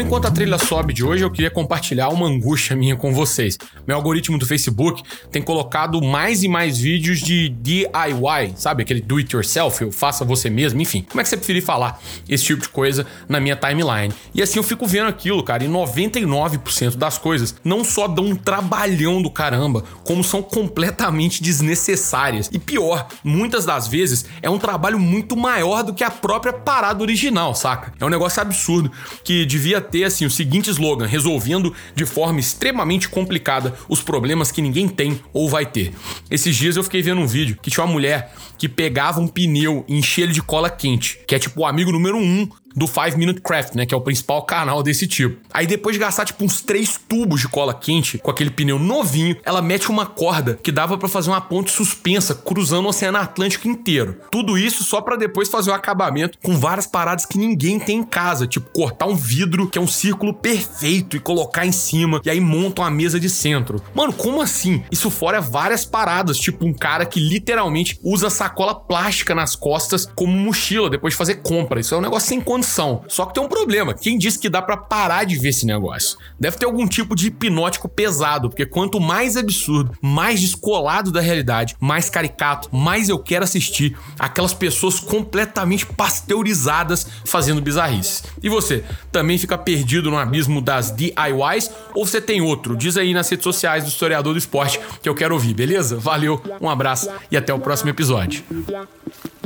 [SPEAKER 1] Enquanto a Trilha Sobe de hoje, eu queria compartilhar uma angústia minha com vocês. Meu algoritmo do Facebook tem colocado mais e mais vídeos de DIY, sabe? Aquele do it yourself, eu faça você mesmo, enfim. Como é que você preferir falar esse tipo de coisa na minha timeline? E assim eu fico vendo aquilo, cara, e 99% das coisas não só dão um trabalhão do caramba, como são completamente desnecessárias. E pior, muitas das vezes é um trabalho muito maior do que a própria parada original, saca? É um negócio absurdo que devia ter assim o seguinte slogan: resolvendo de forma extremamente complicada os problemas que ninguém tem ou vai ter. Esses dias eu fiquei vendo um vídeo que tinha uma mulher que pegava um pneu e enchia ele de cola quente, que é tipo o amigo número um do Five Minute Craft, né? Que é o principal canal desse tipo. Aí depois de gastar tipo uns três tubos de cola quente com aquele pneu novinho, ela mete uma corda que dava para fazer uma ponte suspensa cruzando o Oceano Atlântico inteiro. Tudo isso só para depois fazer o acabamento com várias paradas que ninguém tem em casa, tipo cortar um vidro que é um círculo perfeito e colocar em cima e aí monta uma mesa de centro. Mano, como assim? Isso fora várias paradas, tipo um cara que literalmente usa sacola plástica nas costas como mochila depois de fazer compra. Isso é um negócio sem condição. Só que tem um problema. Quem disse que dá para parar de ver esse negócio? Deve ter algum tipo de hipnótico pesado, porque quanto mais absurdo, mais descolado da realidade, mais caricato, mais eu quero assistir aquelas pessoas completamente pasteurizadas fazendo bizarrices. E você, também fica perdido no abismo das DIYs ou você tem outro? Diz aí nas redes sociais do historiador do esporte que eu quero ouvir, beleza? Valeu, um abraço e até o próximo episódio.